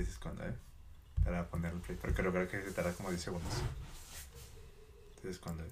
dices cuándo, ¿eh? Para poner el play. Porque creo que se tarda como 10 segundos. Entonces, cuándo,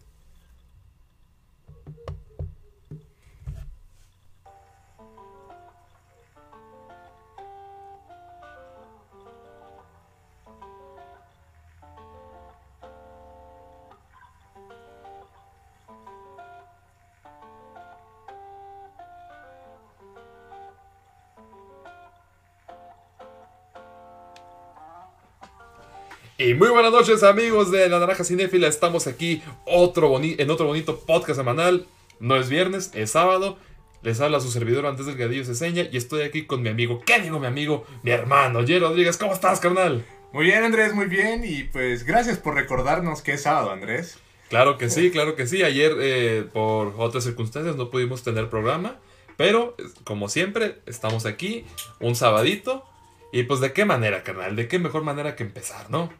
Y muy buenas noches amigos de La Naranja Cinéfila, estamos aquí otro boni- en otro bonito podcast semanal. No es viernes, es sábado. Les habla su servidor antes del gadillo se seña y estoy aquí con mi amigo, ¿qué digo mi amigo? Mi hermano, Jay Rodríguez, ¿cómo estás carnal? Muy bien, Andrés, muy bien. Y pues gracias por recordarnos que es sábado, Andrés. Claro que sí, claro que sí. Ayer eh, por otras circunstancias no pudimos tener programa, pero como siempre estamos aquí un sabadito. Y pues de qué manera, carnal, de qué mejor manera que empezar, ¿no?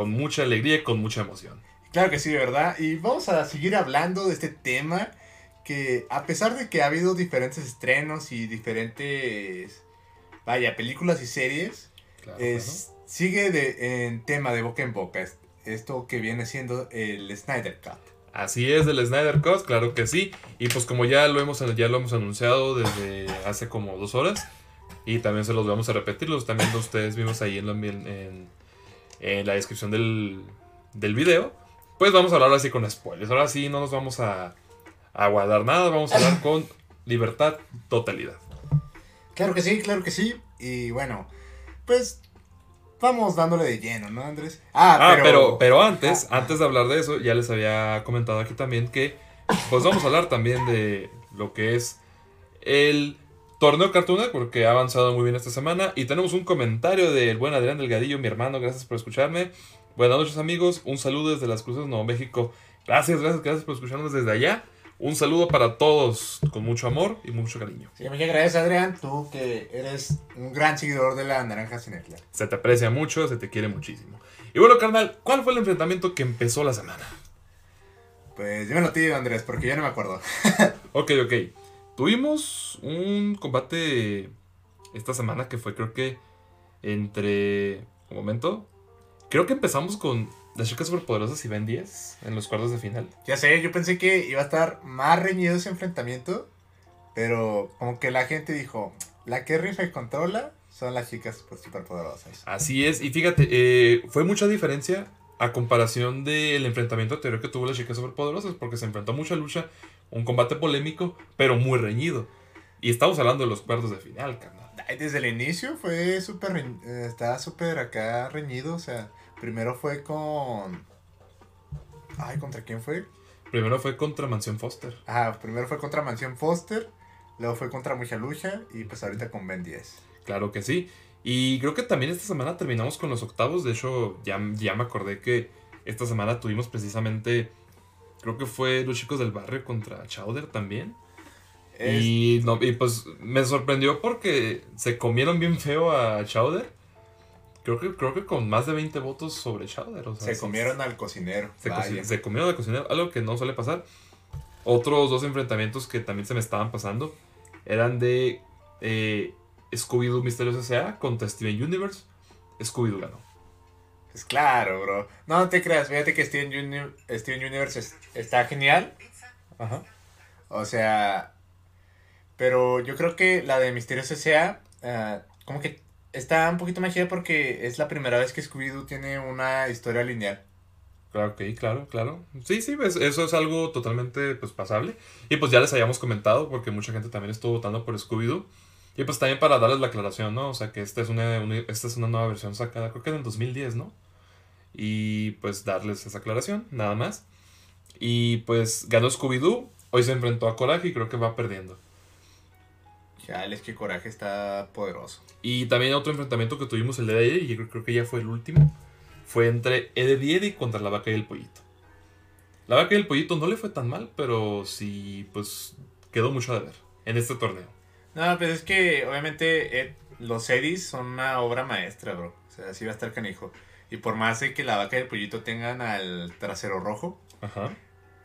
Con mucha alegría y con mucha emoción. Claro que sí, ¿verdad? Y vamos a seguir hablando de este tema que a pesar de que ha habido diferentes estrenos y diferentes, vaya, películas y series, Claro, es, sigue de, en tema de boca en boca. es- Esto que viene siendo el Snyder Cut. Así es, del Snyder Cut, claro que sí. Y pues como ya lo hemos, ya lo hemos anunciado desde hace como dos horas. Y también se los vamos a repetir, los también ustedes vimos ahí en- en la descripción del, del video. Pues vamos a hablar así con spoilers. Ahora sí no nos vamos a, a guardar nada, vamos a hablar con libertad, totalidad. Claro que sí, claro que sí. Y bueno, pues vamos dándole de lleno, ¿no, Andrés? Ah, pero, pero antes, Ah, antes de hablar de eso, ya les había comentado aquí también que pues vamos a hablar también de lo que es el torneo Cartoon Network, que ha avanzado muy bien esta semana. Y tenemos un comentario del buen Adrián Delgadillo, mi hermano, gracias por escucharme. Buenas noches amigos, un saludo desde las Cruces, Nuevo México. Gracias, gracias, gracias por escucharnos desde allá. Un saludo para todos con mucho amor y mucho cariño. Sí, muchas gracias, Adrián. Tú que eres un gran seguidor de la Naranja Cinéfila. Se te aprecia mucho, se te quiere muchísimo. Y bueno, carnal, ¿cuál fue el enfrentamiento que empezó la semana? Pues dímelo tío, Andrés, porque yo no me acuerdo. Ok, ok. Tuvimos un combate esta semana que fue creo que entre... Un momento. Creo que empezamos con las chicas superpoderosas y Ben 10 en los cuartos de final. Ya sé, yo pensé que iba a estar más reñido ese enfrentamiento, pero como que la gente dijo, la que rifa y controla son las chicas superpoderosas. Así es, y fíjate, eh, fue mucha diferencia a comparación del enfrentamiento anterior que tuvo las chicas superpoderosas, porque se enfrentó a mucha lucha, un combate polémico, pero muy reñido. Y estamos hablando de los cuartos de final, carnal. Desde el inicio fue súper, eh, estaba súper acá reñido, o sea, primero fue con... Ay, ¿contra quién fue? Primero fue contra Mansión Foster. Ajá, primero fue contra Mansión Foster, luego fue contra Mucha Lucha y pues ahorita con Ben 10. Claro que sí. Y creo que también esta semana terminamos con los octavos. De hecho, ya, ya me acordé que esta semana tuvimos precisamente. Creo que fue los chicos del barrio contra Chowder también. Es- Y, no, y pues me sorprendió porque se comieron bien feo a Chowder. Creo que, creo que con más de 20 votos sobre Chowder. o sea, se sí, comieron al cocinero. se comieron al cocinero, algo que no suele pasar. Otros dos enfrentamientos que también se me estaban pasando eran de eh, Scooby-Doo Misterios S.A. contra Steven Universe. Scooby-Doo ganó. Pues claro, bro. No, no te creas, fíjate que Steven, Uni- Steven Universe es- está genial. Ajá. O sea, pero yo creo que la de Misterios S.A. ah, como que está un poquito más chida porque es la primera vez que Scooby-Doo tiene una historia lineal. Claro, ok, claro, claro. Sí, sí, pues, eso es algo totalmente pues, pasable. Y pues ya les habíamos comentado, porque mucha gente también estuvo votando por Scooby-Doo. Y pues también para darles la aclaración, ¿no? O sea, que esta es una, una- esta es una nueva versión sacada, creo que en el 2010, ¿no? Y pues darles esa aclaración, nada más. Y pues ganó Scooby-Doo. Hoy se enfrentó a Coraje y creo que va perdiendo. Chale, es que Coraje está poderoso. Y también otro enfrentamiento que tuvimos el día de ayer, y yo creo, que ya fue el último, fue entre Eddie Eddie contra la vaca y el pollito. La vaca y el pollito no le fue tan mal, pero sí, pues quedó mucho de ver en este torneo. No, pues es que obviamente eh, los Eddies son una obra maestra, bro. O sea, así va a estar canijo. Y por más de que la vaca y el pollito tengan al trasero rojo, Ajá.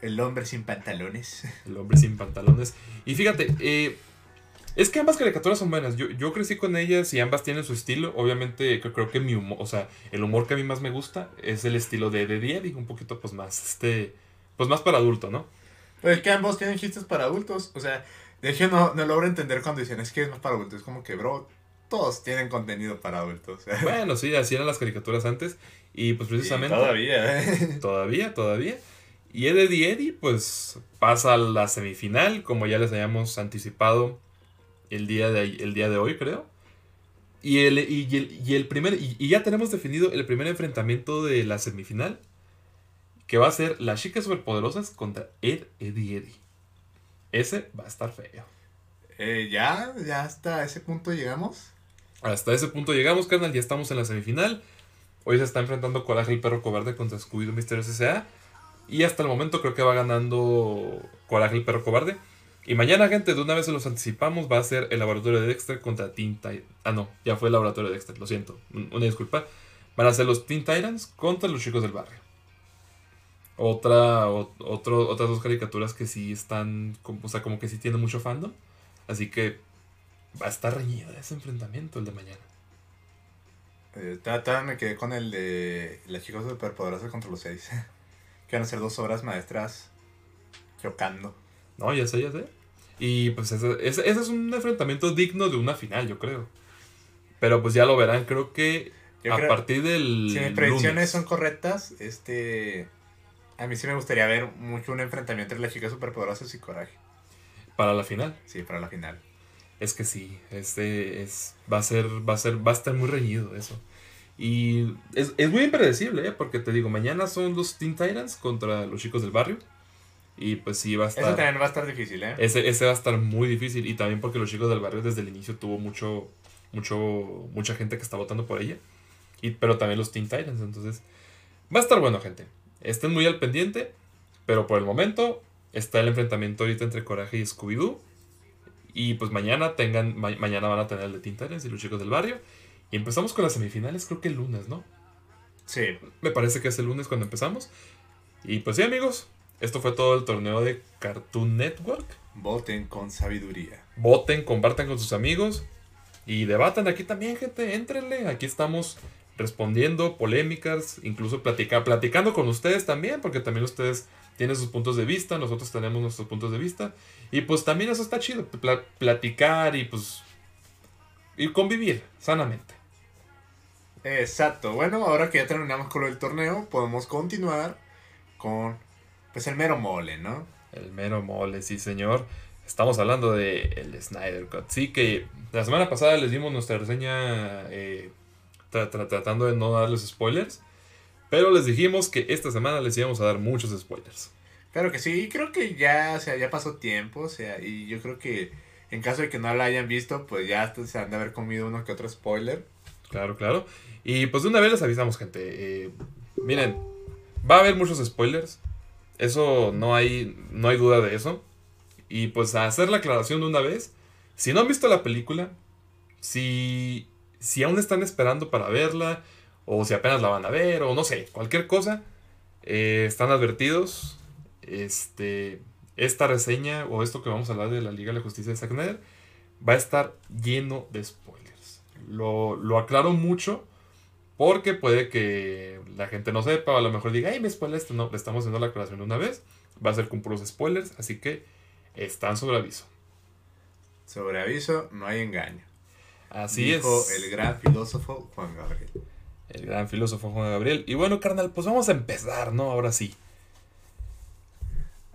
el hombre sin pantalones. El hombre sin pantalones. Y fíjate, eh, Es que ambas caricaturas son buenas. Yo, yo crecí con ellas y ambas tienen su estilo. Obviamente, creo, creo que mi humor, o sea, el humor que a mí más me gusta es el estilo de de un poquito pues más, este, pues más para adulto, ¿no? Pero es que ambos tienen chistes para adultos. O sea, de hecho no, no logro entender cuando dicen es que es más para adultos. Es como que, bro, todos tienen contenido para adultos. Bueno, sí, así eran las caricaturas antes. Y pues precisamente. Y todavía, ¿eh? Todavía, todavía. Y Eddie Eddie, pues pasa a la semifinal, como ya les habíamos anticipado el día de, el día de hoy, creo. Y el, y, el, y el primer. Y, y ya tenemos definido el primer enfrentamiento de la semifinal. Que va a ser las chicas superpoderosas contra Ed Eddie Eddie. Ese va a estar feo. Eh, ya, ya hasta ese punto llegamos. Hasta ese punto llegamos, carnal. Ya estamos en la semifinal. Hoy se está enfrentando Coraje el perro cobarde contra Scooby-Doo Mysterio S.A. Y hasta el momento creo que va ganando Coraje el perro cobarde. Y mañana, gente, de una vez se los anticipamos, va a ser el laboratorio de Dexter contra Teen Titans. Ah, no, ya fue el laboratorio de Dexter, lo siento. Una disculpa. Van a ser los Teen Titans contra los chicos del barrio. Otra, o, otro, otras dos caricaturas que sí están, o sea, como que sí tienen mucho fandom. Así que va a estar reñido ese enfrentamiento el de mañana. Eh, todavía me quedé con el de las chicas superpoderosas contra los seis. que van a ser dos obras maestras chocando. No, ya sé, ya sé. Y pues ese, ese, ese es un enfrentamiento digno de una final, yo creo. Pero pues ya lo verán, creo que Yo a creo- partir del. Si mis predicciones lunes. son correctas, este. A mí sí me gustaría ver mucho un enfrentamiento entre las chicas superpoderosas y Coraje. Para la final. Sí, para la final. Es que sí, este es. Va a ser. Va a ser. Va a estar muy reñido eso. Y es, es muy impredecible, ¿eh? Porque te digo, mañana son los Teen Titans contra los chicos del barrio. Y pues sí, va a estar. también va a estar difícil, ¿eh? Ese, ese va a estar muy difícil. Y también porque los chicos del barrio desde el inicio tuvo mucho. mucho mucha gente que está votando por ella. Y, pero también los Teen Titans. Entonces. Va a estar bueno, gente. Estén muy al pendiente. Pero por el momento. Está el enfrentamiento ahorita entre Coraje y Scooby-Doo. Y pues mañana tengan. ma- mañana van a tener el de Teen Titans y los chicos del barrio. Y empezamos con las semifinales, creo que el lunes, ¿no? Sí. Me parece que es el lunes cuando empezamos. Y pues sí, amigos. Esto fue todo el torneo de Cartoon Network. Voten con sabiduría. Voten, compartan con sus amigos. Y debatan aquí también, gente. Éntrenle. Aquí estamos respondiendo polémicas. Incluso platica- platicando con ustedes también. Porque también ustedes tienen sus puntos de vista. Nosotros tenemos nuestros puntos de vista. Y pues también eso está chido. pla- platicar y pues. Y convivir sanamente. Exacto. Bueno, ahora que ya terminamos con del torneo, podemos continuar con pues el mero mole, ¿no? El mero mole, sí, señor. Estamos hablando de el Snyder Cut. Sí, que la semana pasada les dimos nuestra reseña eh, tra- tra- tratando de no darles spoilers. Pero les dijimos que esta semana les íbamos a dar muchos spoilers. Claro que sí, y creo que ya, o sea, ya pasó tiempo, o sea, y yo creo que en caso de que no la hayan visto, pues ya se han de haber comido uno que otro spoiler. Claro, claro. Y pues de una vez les avisamos, gente. eh, miren, va a haber muchos spoilers. Eso no hay, no hay duda de eso. Y pues a hacer la aclaración de una vez. Si no han visto la película, si, si aún están esperando para verla, o si apenas la van a ver, o no sé, cualquier cosa, eh, están advertidos. Este, esta reseña o esto que vamos a hablar de la Liga de la Justicia de Zack Snyder va a estar lleno de spoilers. Lo, lo aclaro mucho porque puede que la gente no sepa o a lo mejor diga, ay, me spoilé esto. No, le estamos haciendo la aclaración de una vez. Va a ser con puros spoilers, así que están sobre aviso. Sobre aviso, no hay engaño. Así Dijo es. el gran filósofo Juan Gabriel. El gran filósofo Juan Gabriel. Y bueno, carnal, pues vamos a empezar, ¿no? Ahora sí.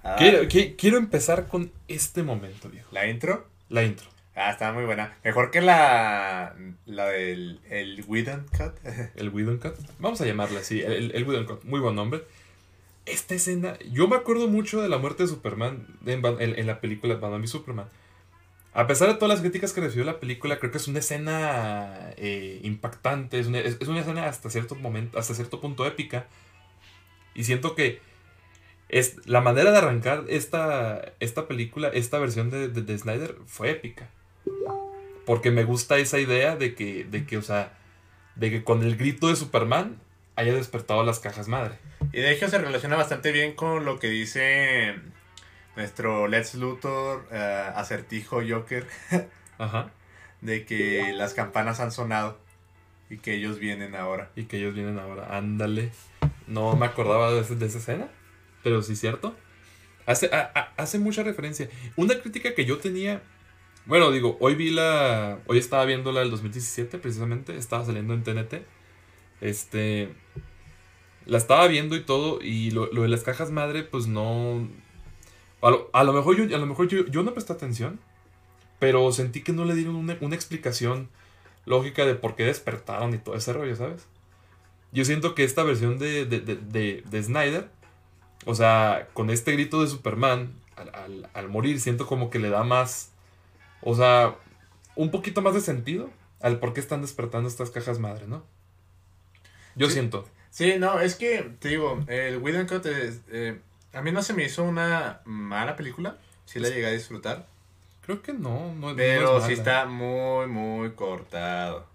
Ah, Quiero, qui- quiero empezar con este momento, viejo. La intro, La intro. ah, estaba muy buena. Mejor que la, la del el Whedon Cut. El Whedon Cut. Vamos a llamarla así. El, el Whedon Cut. Muy buen nombre. Esta escena. Yo me acuerdo mucho de la muerte de Superman en, Ba- en- en la película Batman v Superman. A pesar de todas las críticas que recibió la película, creo que es una escena eh, impactante. Es una, es- es una escena hasta cierto momento, hasta cierto punto épica. Y siento que es, la manera de arrancar esta, esta película, esta versión de, de- de Snyder, fue épica. Porque me gusta esa idea de que, de que, o sea, de que con el grito de Superman haya despertado las cajas madre. Y de hecho se relaciona bastante bien con lo que dice nuestro Lex Luthor, eh, acertijo Joker, Ajá. De que las campanas han sonado y que ellos vienen ahora. Y que ellos vienen ahora. Ándale. No me acordaba de, de esa escena, pero sí cierto. Hace, hace mucha referencia. Una crítica que yo tenía. Bueno, digo, hoy vi la. Hoy estaba viendo la del 2017, precisamente. Estaba saliendo en TNT. Este. La estaba viendo y todo. Y lo, de las cajas madre, pues no. A lo, mejor, yo, a lo mejor yo, no presté atención. Pero sentí que no le dieron una, una explicación lógica de por qué despertaron y todo ese rollo, ¿sabes? Yo siento que esta versión de, de, de, de Snyder o sea, con este grito de Superman, al, morir, siento como que le da más. O sea, un poquito más de sentido al por qué están despertando estas cajas madre, ¿no? Yo siento. Sí, no, es que, te digo, el Whedon Cut eh, a mí no se me hizo una mala película. Sí la llegué a disfrutar. Creo que no, no Pero sí está muy, muy cortado.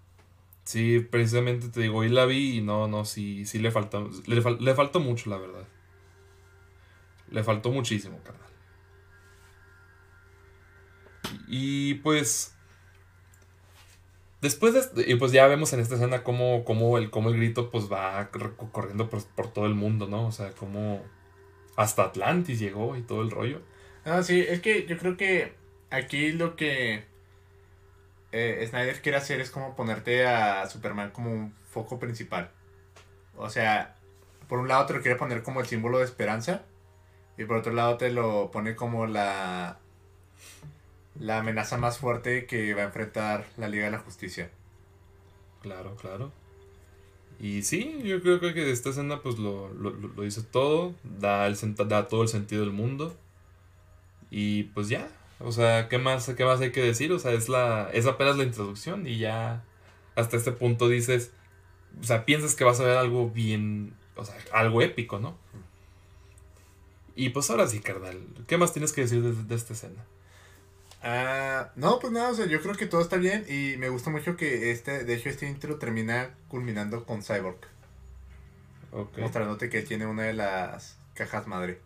Sí, precisamente te digo, y la vi y no, no, sí, sí le faltó, le, le faltó mucho, la verdad. Le faltó muchísimo, carnal. Y pues. Después de. Y pues ya vemos en esta escena cómo, cómo, el, cómo el grito pues va corriendo por, todo el mundo, ¿no? O sea, cómo. Hasta Atlantis llegó y todo el rollo. Ah, sí, es que yo creo que aquí lo que eh, Snyder quiere hacer es como ponerte a Superman como un foco principal. O sea, por un lado te lo quiere poner como el símbolo de esperanza. Y por otro lado te lo pone como la, la amenaza más fuerte que va a enfrentar la Liga de la Justicia. Claro, claro. Y sí, yo creo que esta escena pues lo, dice todo, da, el, da todo el sentido del mundo. Y pues ya, o sea, ¿qué más, ¿qué más hay que decir? O sea, es, la, es apenas la introducción y ya hasta este punto dices, o sea, piensas que vas a ver algo bien, o sea, algo épico, ¿no? Y pues ahora sí, carnal. ¿Qué más tienes que decir de, esta escena? Ah, no, pues nada, o sea, yo creo que todo está bien y me gusta mucho que este, de hecho, este intro termina culminando con Cyborg. Mostrándote que tiene una de las cajas madre.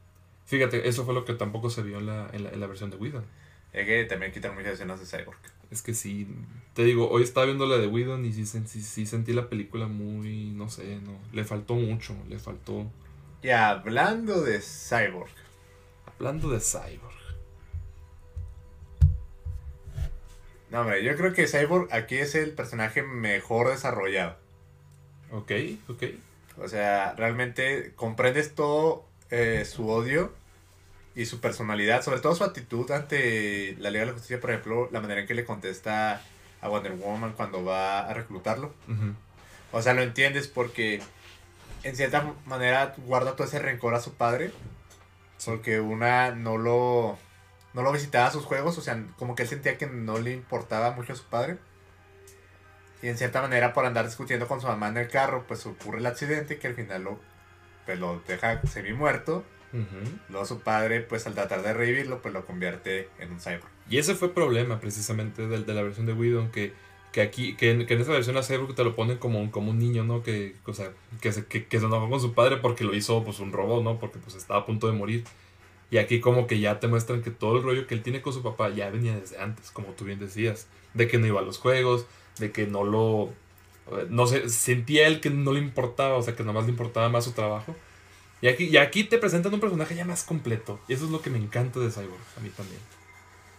Fíjate, eso fue lo que tampoco se vio en la, en la, versión de Whedon. Es que también quitan muchas escenas de Cyborg. Es que sí, te digo, hoy estaba viendo la de Whedon y sí, sí, sí sentí la película muy, no sé, no, le faltó mucho, le faltó y hablando de Cyborg. Hablando de Cyborg. No, hombre, yo creo que Cyborg aquí es el personaje mejor desarrollado. Ok, ok. O sea, realmente comprendes todo eh, su odio y su personalidad, sobre todo su actitud ante la Liga de la Justicia, por ejemplo, la manera en que le contesta a Wonder Woman cuando va a reclutarlo. O sea, lo entiendes porque en cierta manera guarda todo ese rencor a su padre. Porque una no lo, no lo visitaba a sus juegos, o sea, como que él sentía que no le importaba mucho a su padre. Y en cierta manera, por andar discutiendo con su mamá en el carro, pues ocurre el accidente que al final lo, pues, lo deja semi muerto. Luego su padre, pues al tratar de revivirlo, pues lo convierte en un cyborg. Y ese fue el problema precisamente de, de la versión de Widow, que que aquí, que en, que en esta versión a Cyborg te lo ponen como, un, como un niño, ¿no? Que, o sea, que, se, que, se enojó con su padre porque lo hizo pues un robot, ¿no? Porque pues estaba a punto de morir. Y aquí como que ya te muestran que todo el rollo que él tiene con su papá ya venía desde antes, como tú bien decías. De que no iba a los juegos, de que no lo... No sé, sentía él que no le importaba, o sea, que nomás le importaba más su trabajo. Y aquí, y aquí te presentan un personaje ya más completo. Y eso es lo que me encanta de Cyborg, a mí también.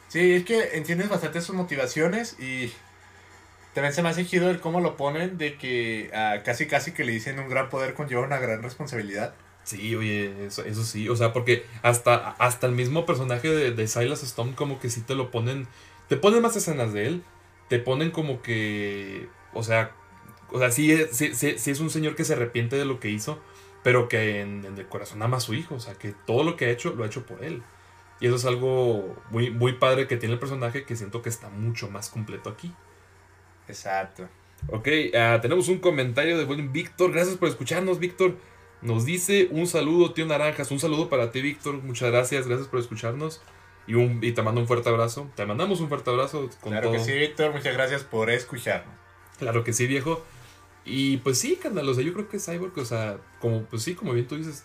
Sí, es que entiendes bastante sus motivaciones y también se me ha exigido el cómo lo ponen, de que uh, casi casi que le dicen un gran poder conlleva una gran responsabilidad. Sí, oye, eso, eso sí, o sea, porque hasta, hasta el mismo personaje de, de Silas Stone como que sí te lo ponen, te ponen más escenas de él, te ponen como que, o sea, o sea, sí, sí, sí, es un señor que se arrepiente de lo que hizo, pero que en, en, el corazón ama a su hijo, o sea, que todo lo que ha hecho lo ha hecho por él. Y eso es algo muy, muy padre que tiene el personaje que siento que está mucho más completo aquí. Exacto. Ok, ah, tenemos un comentario de buen Víctor. Gracias por escucharnos, Víctor. Nos dice un saludo, tío Naranjas. Un saludo para ti, Víctor. Muchas gracias. Gracias por escucharnos. Y, un, y te mando un fuerte abrazo. Te mandamos un fuerte abrazo. Con claro que sí, Víctor. Muchas gracias por escucharnos. Claro que sí, viejo. Y pues sí, carnal. O sea, yo creo que Cyborg, o sea, como, pues sí, como bien tú dices.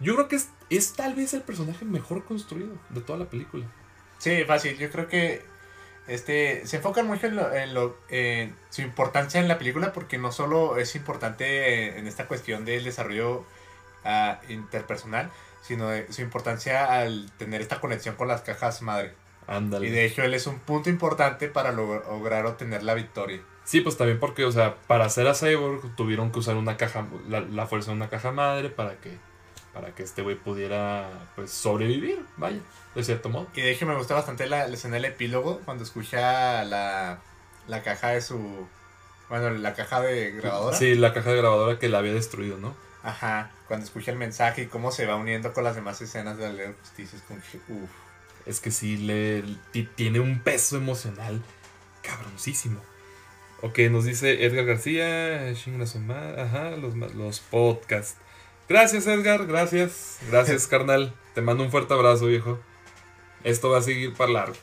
Yo creo que es, es tal vez el personaje mejor construido de toda la película. Sí, fácil. Yo creo que este, se enfocan mucho en, lo, en, lo, en su importancia en la película porque no solo es importante en esta cuestión del desarrollo uh, interpersonal, sino de su importancia al tener esta conexión con las cajas madre. Ándale. Y de hecho él es un punto importante para log lograr obtener la victoria. Sí, pues también porque, o sea, para hacer a Cyborg tuvieron que usar una caja, la, la fuerza de una caja madre para que, para que este güey pudiera, pues, sobrevivir, vaya, de cierto modo. Y de hecho me gusta bastante la, la escena del epílogo cuando escucha la, la caja de su, bueno, la caja de grabadora. Sí, la caja de grabadora que la había destruido, ¿no? Ajá, cuando escucha el mensaje y cómo se va uniendo con las demás escenas de la Ley de Justicia, es como que, uff. Es que sí, le, tiene un peso emocional cabroncísimo. Ok, nos dice Edgar García, ajá, los, los podcasts. Gracias Edgar, gracias, gracias carnal. Te mando un fuerte abrazo, viejo. Esto va a seguir para largo.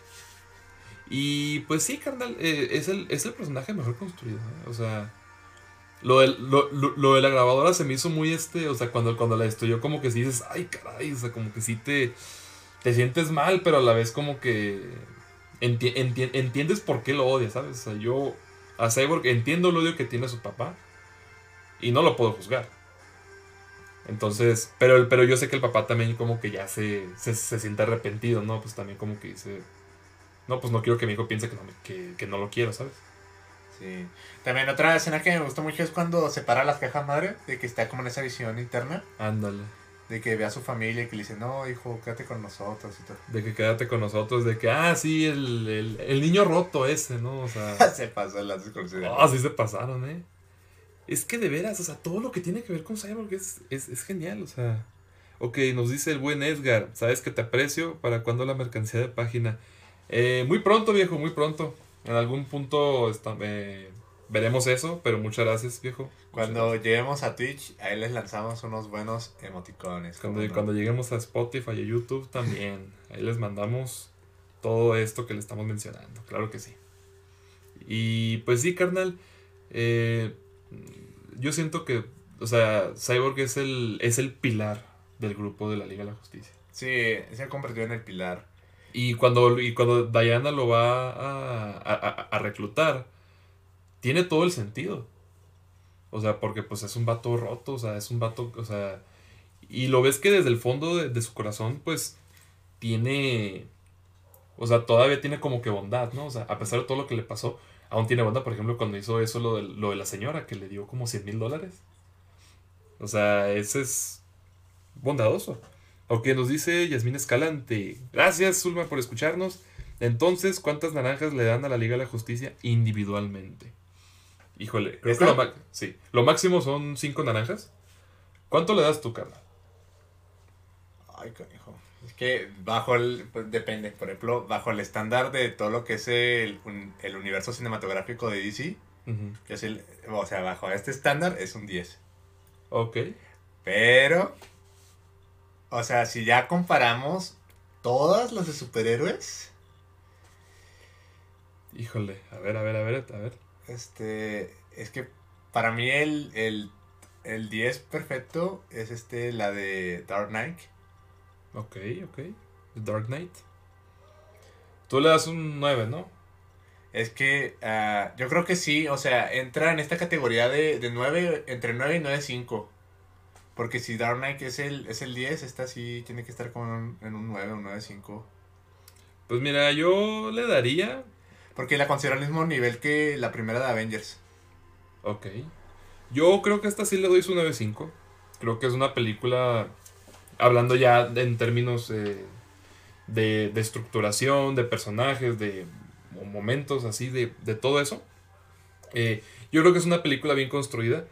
Y pues sí, carnal, eh, es, el, es el personaje mejor construido. ¿eh? O sea, lo de, lo, lo, lo de la grabadora se me hizo muy este, o sea, cuando, cuando la destruyó como que sí dices, ay caray, o sea, como que sí te, te sientes mal, pero a la vez como que enti enti entiendes por qué lo odias, ¿sabes? O sea, yo a Cyborg entiendo el odio que tiene su papá y no lo puedo juzgar. Entonces, pero, pero yo sé que el papá también como que ya se, se, se siente arrepentido, ¿no? Pues también como que dice, no, pues no quiero que mi hijo piense que no, que, que no lo quiero, ¿sabes? Sí. También otra escena que me gustó mucho es cuando separa las cajas madre, de que está como en esa visión interna. Ándale. De que ve a su familia y que le dice, no, hijo, quédate con nosotros y todo. De que quédate con nosotros, de que, ah, sí, el, el, el niño roto ese, ¿no? O sea... se pasó en las. Ah, sí se pasaron, ¿eh? Es que de veras, o sea, todo lo que tiene que ver con Cyborg es, es, es genial, o sea... Ok, nos dice el buen Edgar, sabes que te aprecio, ¿para cuándo la mercancía de página? Eh, muy pronto, viejo, muy pronto. En algún punto está, eh, veremos eso, pero muchas gracias, viejo. Cuando gracias. lleguemos a Twitch, ahí les lanzamos unos buenos emoticones. Cuando, no? cuando lleguemos a Spotify y YouTube también, ahí les mandamos todo esto que le estamos mencionando, claro que sí. Y pues sí, carnal, eh, yo siento que, o sea, Cyborg es el, es el pilar del grupo de la Liga de la Justicia. Sí, se ha convertido en el pilar. Y cuando, y cuando Diana lo va a, a, a, reclutar, tiene todo el sentido. O sea, porque pues es un vato roto, o sea, es un vato, o sea... Y lo ves que desde el fondo de, de su corazón, pues, tiene... O sea, todavía tiene como que bondad, ¿no? O sea, a pesar de todo lo que le pasó, aún tiene bondad. Por ejemplo, cuando hizo eso, lo de, lo de la señora, que le dio como 100 mil dólares. O sea, ese es bondadoso. Ok, nos dice Yasmín Escalante. Gracias, Zulma, por escucharnos. Entonces, ¿cuántas naranjas le dan a la Liga de la Justicia individualmente? Híjole, creo que lo, sí, lo máximo son cinco naranjas. ¿Cuánto le das tú, Carla? Ay, canijo. Es que bajo el. Pues, depende. Por ejemplo, bajo el estándar de todo lo que es el, el universo cinematográfico de DC, uh -huh. que es el. O sea, bajo este estándar es un 10. Ok. Pero. O sea, si ya comparamos todas las de superhéroes. Híjole, a ver, a ver, a ver, a ver. Este. Es que para mí el, el, el 10 perfecto es este, la de Dark Knight. Ok, ok. Dark Knight. Tú le das un 9, ¿no? Es que uh, yo creo que sí, o sea, entra en esta categoría de, de 9, entre 9 y 9.5. Porque si Dark Knight es el, es el 10, esta sí tiene que estar como en, en un 9, un 9.5. Pues mira, yo le daría. Porque la considero al mismo nivel que la primera de Avengers. Ok. Yo creo que esta sí le doy su 9.5. Creo que es una película. Hablando ya en términos eh, de, de, estructuración, de personajes, de momentos así, de, de todo eso. Eh, yo creo que es una película bien construida.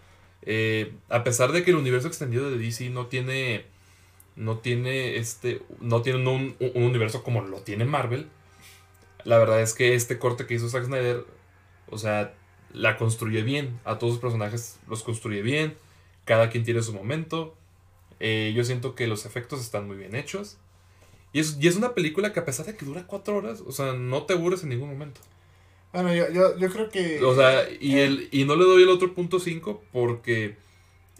Eh, a pesar de que el universo extendido de DC no tiene. No tiene este. No tiene un, un, universo como lo tiene Marvel. La verdad es que este corte que hizo Zack Snyder. O sea. La construye bien. A todos los personajes los construye bien. Cada quien tiene su momento. Eh, yo siento que los efectos están muy bien hechos. Y es, y es una película que a pesar de que dura cuatro horas. O sea, no te aburres en ningún momento. Bueno, yo, yo, yo creo que... O sea, y, eh, el, y no le doy el otro punto 5 porque...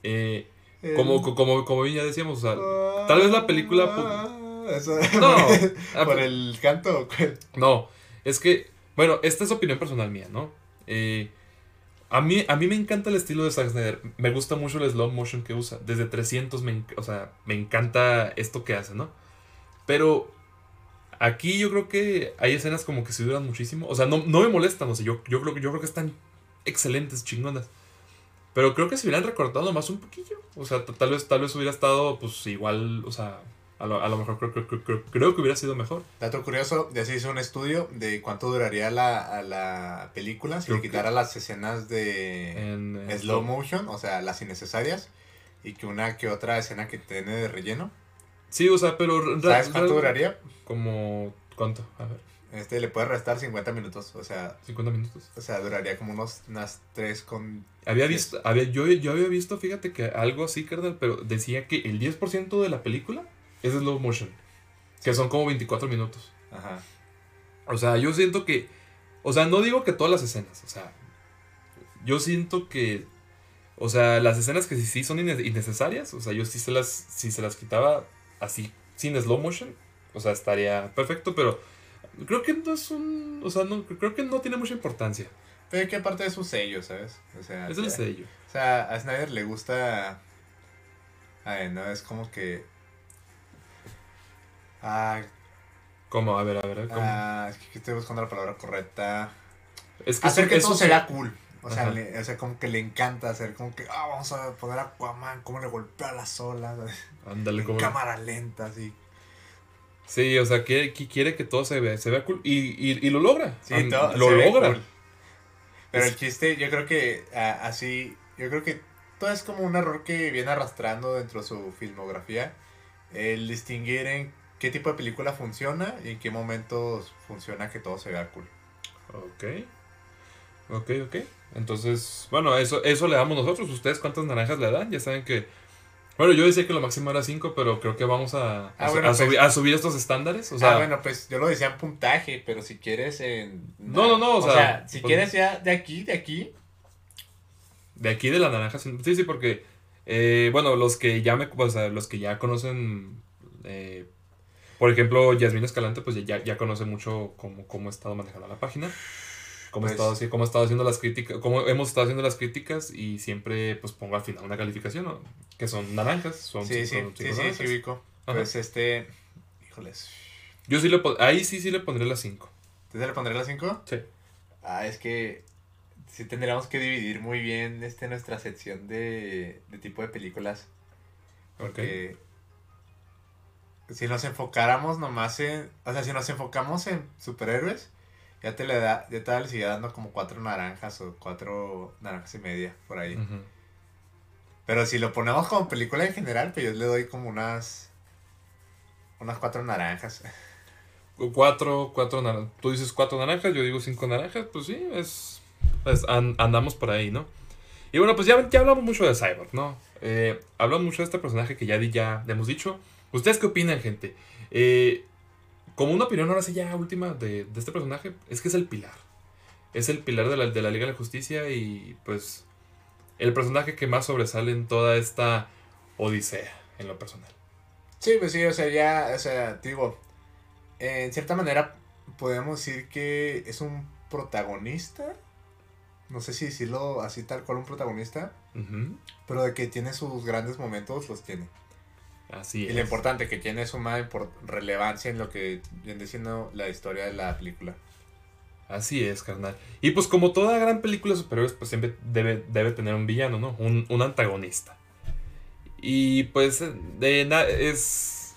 Eh, el... como, como, como ya decíamos, o sea, tal vez la película... Eso, no. por el canto. No, es que Bueno, esta es opinión personal mía, ¿no? Eh, a, mí, a mí me encanta el estilo de Zack Snyder. Me gusta mucho el slow motion que usa. Desde 300, me, o sea, me encanta esto que hace, ¿no? Pero aquí yo creo que hay escenas como que se duran muchísimo. O sea, no, no me molestan, o sea, yo, yo, creo, yo creo que están excelentes, chingonas. Pero creo que se hubieran recortado más un poquillo. O sea, tal vez, tal vez hubiera estado, pues igual, o sea, a lo, mejor creo, que hubiera sido mejor. Dato curioso, ya se hizo un estudio de cuánto duraría la, la película si le quitara las escenas de slow motion, o sea, las innecesarias, y que una que otra escena que tiene de relleno. Sí, o sea, pero... ¿Sabes cuánto duraría? Como... ¿Cuánto? A ver. Este le puede restar 50 minutos, o sea... 50 minutos. O sea, duraría como unos, unas 3 con... Había visto, había, yo, yo había visto, fíjate que algo así, carnal, pero decía que el 10% de la película es slow motion. Que son como 24 minutos. Ajá. O sea, yo siento que. O sea, no digo que todas las escenas. O sea, yo siento que. O sea, las escenas que sí, son innecesarias. O sea, yo sí se las. Si se las quitaba así, sin slow motion. O sea, estaría perfecto, pero. Creo que no es un. O sea, no, creo que no tiene mucha importancia. Pero que aparte de su sello, ¿sabes? O sea, es el sello. O sea, a Snyder le gusta. Ay, no, es como que Ah, ¿Cómo? A ver, a ver. ¿cómo? Ah, es que estoy buscando la palabra correcta. Es que hacer que todo será cool. O sea, o sea, como que le encanta hacer, como que, ah, vamos a poner a Aquaman, cómo le golpea las olas. Ándale, como. Cámara lenta, así. Sí, o sea, quiere, quiere que todo se vea, se vea cool. Y, y, y lo logra. Sí, todo, lo logra. Pero el chiste, yo creo que así, yo creo que todo es como un error que viene arrastrando dentro de su filmografía. El distinguir en qué tipo de película funciona y en qué momentos funciona que todo se vea cool. Ok. Ok, ok. Entonces, bueno, eso, eso le damos nosotros. ¿Ustedes cuántas naranjas le dan? Ya saben que... Bueno, yo decía que lo máximo era 5, pero creo que vamos a, a, ah, pues subir, estos estándares. O sea, ah, bueno, pues yo lo decía en puntaje, pero si quieres en... No, no, no, o, sea, si pues, quieres ya de aquí, de aquí. De aquí de la naranja, sí, sí, porque, eh, bueno, los que ya me, o sea, los que ya conocen eh, por ejemplo, Yasmin Escalante, pues ya, ya conoce mucho cómo, cómo ha estado manejando la página. Cómo, pues, estado, cómo estado haciendo las críticas, cómo hemos estado haciendo las críticas y siempre pues pongo al final una calificación, ¿no? Que son naranjas, son Sí, sí, sí, sí, sí, Pues este, híjoles. Yo sí le ahí sí sí le pondré las 5. ¿Tú le pondré las 5? Sí. Ah, es que sí tendríamos que dividir muy bien este nuestra sección de, de tipo de películas. Porque si nos enfocáramos nomás en. O sea, si nos enfocamos en superhéroes, ya te le da, ya te sigue dando como cuatro naranjas o cuatro naranjas y media por ahí. Pero si lo ponemos como película en general, pues yo le doy como unas. Unas cuatro naranjas. Cuatro, cuatro naranjas. Tú dices cuatro naranjas, yo digo cinco naranjas, pues sí, es. Andamos por ahí, ¿no? Y bueno, pues ya, ya hablamos mucho de Cyborg, ¿no? Eh, hablamos mucho de este personaje que ya, ya hemos dicho. ¿Ustedes qué opinan, gente? Eh, como una opinión ahora sí ya última de, este personaje, es que es el pilar. Es el pilar de la, de la Liga de la Justicia y pues el personaje que más sobresale en toda esta odisea en lo personal. Sí, pues sí, o sea, ya, o sea, digo, en cierta manera podemos decir que es un protagonista. No sé si decirlo así tal cual un protagonista. Pero de que tiene sus grandes momentos, los tiene. Así y lo importante, que tiene suma relevancia en lo que viene siendo la historia de la película. Así es, carnal. Y pues como toda gran película de superhéroes, pues siempre debe, debe tener un villano, ¿no? Un, antagonista. Y pues de es...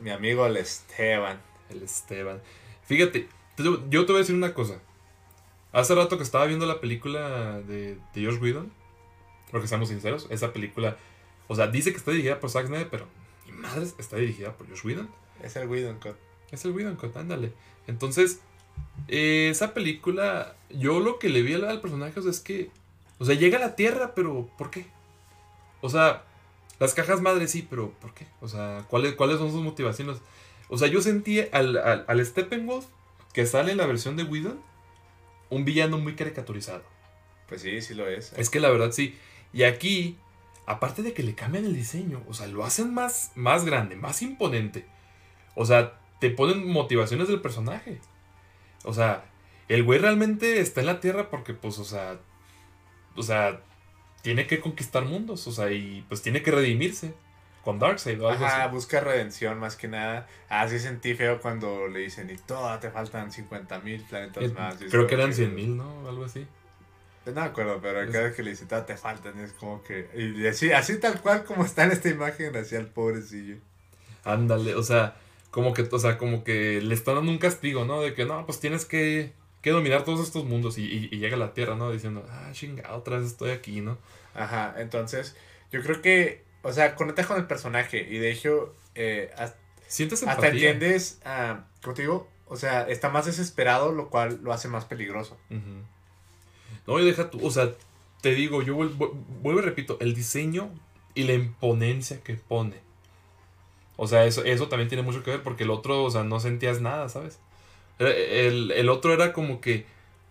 mi amigo el Esteban. El Esteban. Fíjate, yo te voy a decir una cosa. Hace rato que estaba viendo la película de, de Josh Whedon, porque seamos sinceros, esa película, o sea, dice que está dirigida por Zack Snyder, pero madres, está dirigida por Josh Whedon. Es el Whedon Cut. Es el Whedon Cut, ándale. Entonces, eh, esa película, yo lo que le vi al, personaje es que, o sea, llega a la Tierra, pero ¿por qué? O sea, las cajas madres sí, pero ¿por qué? O sea, ¿cuáles, cuáles son sus motivaciones? O sea, yo sentí al, al, Steppenwolf que sale en la versión de Whedon un villano muy caricaturizado. Pues sí, sí lo es. Es que la verdad sí. Y aquí aparte de que le cambian el diseño, o sea, lo hacen más, más grande, más imponente. O sea, te ponen motivaciones del personaje. O sea, el güey realmente está en la Tierra porque, pues, o sea, o sea, tiene que conquistar mundos, o sea, y pues tiene que redimirse con Darkseid o algo Ajá, así. busca redención más que nada. Así sentí feo cuando le dicen, y todo te faltan 50 mil planetas más. Creo que eran 100 mil, ¿no? Algo así. No me acuerdo, pero Es- cada vez que le dice, te faltan, es como que... Y así, así tal cual como está en esta imagen, así al pobrecillo. Ándale, o sea, como que, o sea, como que le están dando un castigo, ¿no? De que no, pues tienes que, que dominar todos estos mundos. Y, y- y llega a la Tierra, ¿no? Diciendo, ah, chingada, otra vez estoy aquí, ¿no? Ajá, entonces, yo creo que, o sea, conectas con el personaje y de hecho, eh, hasta, Sientes hasta entiendes, ah, ¿cómo te digo? O sea, está más desesperado, lo cual lo hace más peligroso. Ujú. No, y deja tú, o sea, te digo, yo vuelvo, vuelvo y repito, el diseño y la imponencia que pone. O sea, eso, eso también tiene mucho que ver porque el otro, o sea, no sentías nada, ¿sabes? El, el otro era como que,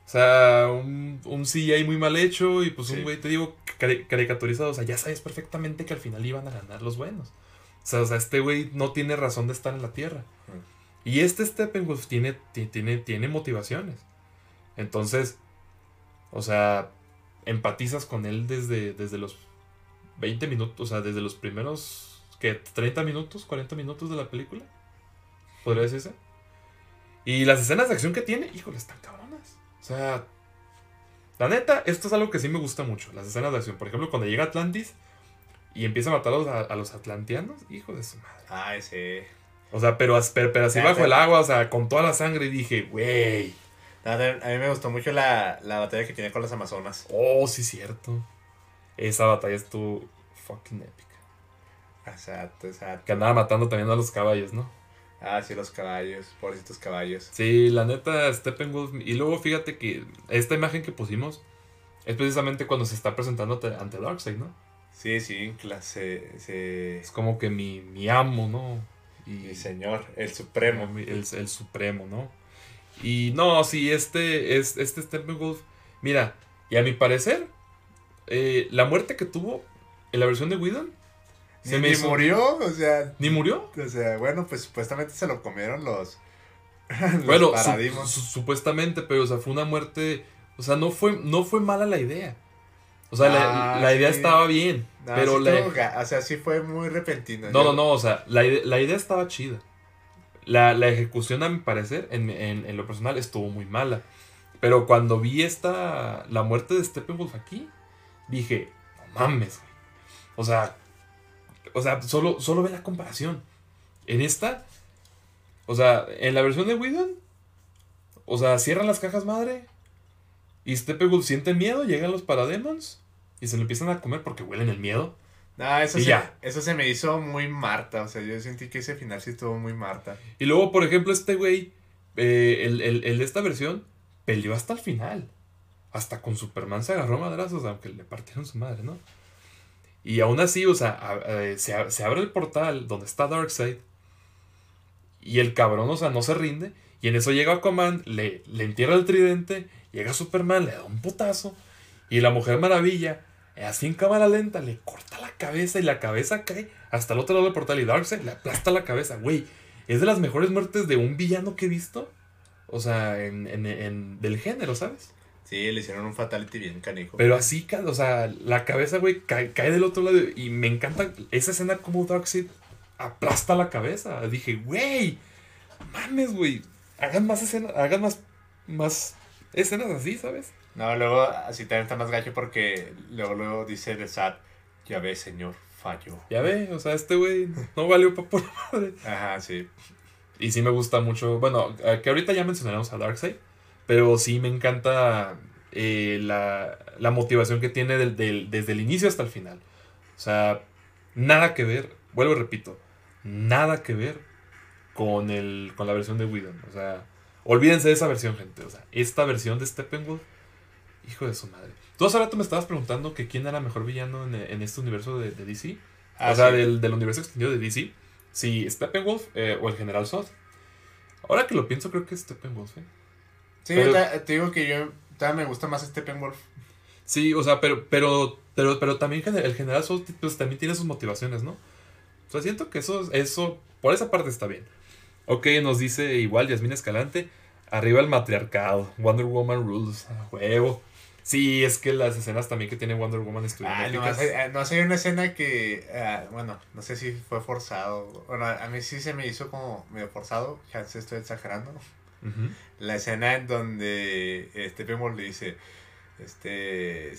o sea, un, un CGI muy mal hecho y pues Sí. un güey, te digo, cari- caricaturizado. O sea, ya sabes perfectamente que al final iban a ganar los buenos. O sea, o sea, este güey no tiene razón de estar en la Tierra. Mm. Y este Steppenwolf tiene, ti- tiene, tiene motivaciones. Entonces, o sea, empatizas con él desde, desde los 20 minutos, o sea, desde los primeros, ¿qué? 30 minutos, 40 minutos de la película. ¿Podría decirse? Y las escenas de acción que tiene, híjole, están cabronas. O sea, la neta, esto es algo que sí me gusta mucho, las escenas de acción. Por ejemplo, cuando llega Atlantis y empieza a matar a los, a los atlanteanos, hijo de su madre. Ah, ese... O sea, pero, pero, pero así bajo el agua, o sea, con toda la sangre, y dije, güey. A mí me gustó mucho la, la batalla que tiene con las Amazonas. Oh, sí, cierto. Esa batalla estuvo fucking épica. Exacto, exacto. Que andaba matando también a los caballos, ¿no? Ah, sí, los caballos, pobrecitos caballos. Sí, la neta, Steppenwolf. Y luego fíjate que esta imagen que pusimos es precisamente cuando se está presentando ante, Darkseid, ¿no? Sí, sí, clase, se... Es como que mi, mi amo, ¿no? Y Mi señor, el supremo. el, el supremo, ¿no? Y no, sí, este, es, este Steppenwolf. Mira, y a mi parecer, eh, la muerte que tuvo en la versión de Whedon se Ni, me ni hizo- murió, o sea, ¿Ni murió? o sea, bueno, pues supuestamente se lo comieron los, los Bueno, su- paradigmas. su- supuestamente, pero o sea, fue una muerte. O sea, no fue, no fue mala la idea. O sea, la, Ah, la idea sí. estaba bien. No, pero sí la- o sea, sí fue muy repentino. No, Yo- no, no, o sea, la, la idea estaba chida. La, la ejecución, a mi parecer, en, en- lo personal, estuvo muy mala. Pero cuando vi esta. La muerte de Steppenwolf aquí, dije, no mames, güey. O sea. O sea, solo, solo ve la comparación. En esta. O sea, en la versión de Whedon. O sea, cierran las cajas madre. Y Steppenwolf siente miedo, llegan los parademons. Y se lo empiezan a comer porque huelen el miedo. No, eso, Y se, ya. eso se me hizo muy Marta. O sea, yo sentí que ese final sí estuvo muy Marta. Y luego, por ejemplo, este güey, eh, el, el- el de esta versión, peleó hasta el final. Hasta con Superman se agarró a madrazos, aunque le partieron su madre, ¿no? Y aún así, o sea, a- se, se abre el portal donde está Darkseid. Y el cabrón, o sea, no se rinde. Y en eso llega Aquaman, le, le entierra el tridente. Llega Superman, le da un putazo. Y la Mujer Maravilla, así en cámara lenta, le corta la cabeza y la cabeza cae hasta el otro lado del portal. Y Darkseid le aplasta la cabeza, güey. Es de las mejores muertes de un villano que he visto. O sea, en, en- en- del género, ¿sabes? Sí, le hicieron un fatality bien canijo. Pero así, o sea, la cabeza, güey, cae, cae del otro lado. Y me encanta esa escena como Darkseid aplasta la cabeza. Dije, güey, mames, güey. Hagan más escenas, hagan más, más escenas así, ¿sabes? No, luego así también está más gacho porque luego, luego dice de Sad, ya ves, señor, falló. Ya ve, o sea, este güey no valió para pura madre. Ajá, sí. Y sí me gusta mucho. Bueno, que ahorita ya mencionaremos a Darkseid. Pero sí me encanta eh, la, la motivación que tiene del- del- desde el inicio hasta el final. O sea, nada que ver. Vuelvo y repito. Nada que ver con, el, con la versión de Whedon. O sea, olvídense de esa versión, gente. O sea, esta versión de Steppenwolf. Hijo de su madre. Tú hace rato me estabas preguntando que quién era mejor villano en, en este universo de, de DC. Ah, o sea, sí. del, del universo extendido de DC. Si Steppenwolf eh, o el General Zod. Ahora que lo pienso, creo que es Steppenwolf. ¿eh? Sí, Pero- te, te digo que yo todavía me gusta más Steppenwolf. Sí, o sea, pero, pero, pero, pero también el General Zod pues, también tiene sus motivaciones, ¿no? O sea, siento que eso, eso, por esa parte está bien. Ok, nos dice igual Yasmín Escalante. Arriba el matriarcado. Wonder Woman Rules. A huevo. Sí, es que las escenas también que tiene Wonder Woman estuvieron Ah, no, hay, no sé, hay una escena que, ah, bueno, no sé si fue forzado. Bueno, a mí sí se me hizo como medio forzado, ya se estoy exagerando. Ujú. La escena en donde este Pemor le dice, este,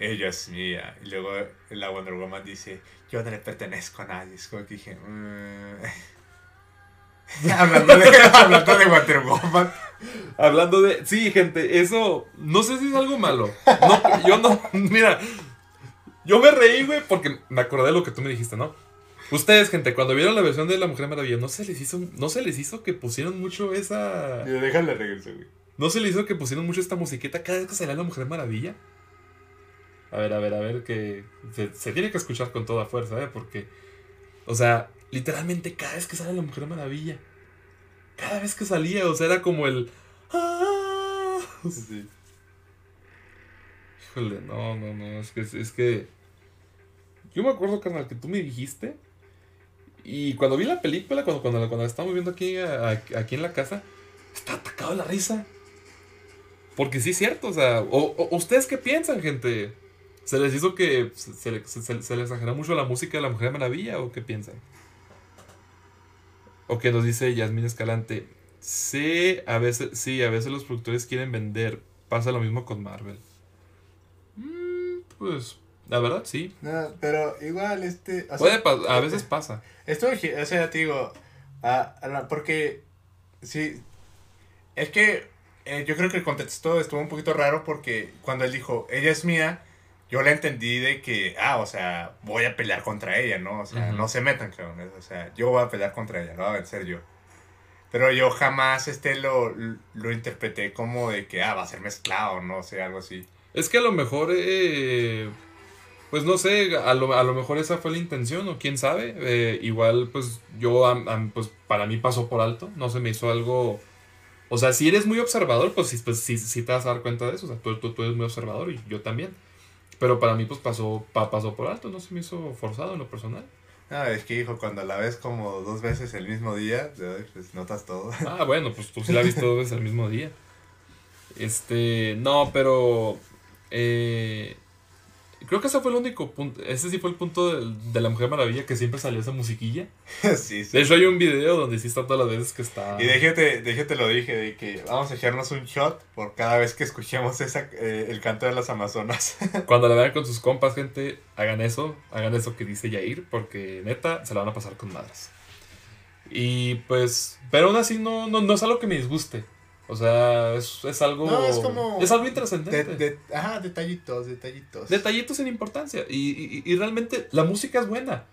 ella es mía. Y luego la Wonder Woman dice, yo no le pertenezco a nadie. Es como que dije, "Mm". hablando, de, hablando de. Hablando de. Sí, gente, eso. No sé si es algo malo. No, yo no. Mira. Yo me reí, güey, porque me acordé de lo que tú me dijiste, ¿no? Ustedes, gente, cuando vieron la versión de La Mujer Maravilla, ¿no se les hizo, no se les hizo que pusieron mucho esa. Déjale regreso, güey. ¿No se les hizo que pusieron mucho esta musiquita cada vez que salía La Mujer Maravilla? A ver, a ver, a ver, que se, se tiene que escuchar con toda fuerza, ¿eh? Porque, o sea, literalmente cada vez que sale La Mujer Maravilla, cada vez que salía, o sea, era como el... ¡Ah! Sí. Híjole, no, no, no, es que, es que... Yo me acuerdo, carnal, que tú me dijiste, y cuando vi la película, cuando, cuando, cuando la estábamos viendo aquí, a- a- aquí en la casa, estaba atacado de la risa. Porque sí es cierto, o sea, o, o- ¿ustedes qué piensan, gente? ¿Se les hizo que se, se, se- se- les exageró mucho la música de la Mujer Maravilla o qué piensan? O que nos dice Yasmín Escalante, sí, a veces, sí, a veces los productores quieren vender, pasa lo mismo con Marvel. Mm, pues, la verdad, sí. No, pero igual, este... o sea, Puede a veces pasa. Esto, o sea, te digo, a la- porque, sí, es que eh, yo creo que el contexto estuvo un poquito raro porque cuando él dijo, ella es mía, yo le entendí de que, ah, o sea, voy a pelear contra ella, ¿no? O sea, no se metan, cabrones, o sea, yo voy a pelear contra ella, lo voy a vencer yo. Pero yo jamás este lo, lo interpreté como de que, ah, va a ser mezclado, no sé, algo así. Es que a lo mejor, eh, pues no sé, a lo, a lo mejor esa fue la intención, o quién sabe. Eh, igual, pues yo, am- am- pues para mí pasó por alto, no se me hizo algo... O sea, si eres muy observador, pues sí, pues, sí, sí te vas a dar cuenta de eso. O sea, tú, tú, tú eres muy observador y yo también. Pero para mí, pues pasó, pa- pasó por alto, no se me hizo forzado en lo personal. Ah, es que, hijo, cuando la ves como dos veces el mismo día, pues notas todo. Ah, bueno, pues tú sí la viste dos veces el mismo día. Este, no, pero eh, creo que ese fue el único punto. Ese sí fue el punto de, de la Mujer Maravilla que siempre salió esa musiquilla. sí, sí. De hecho, hay un video donde sí está todas las veces que está. Y déjate, déjate lo dije, de que vamos a echarnos un shot por cada vez que escuchemos esa, eh, el canto de las Amazonas. Cuando la vean con sus compas, gente, hagan eso. Hagan eso que dice Yair, porque neta se la van a pasar con madres. Y pues, pero aún así no, no, no es algo que me disguste. O sea, es, es algo. No, es como- Es algo De, intrascendente. de- ajá, detallitos, detallitos. detallitos sin importancia. Y, y- y realmente la música es buena.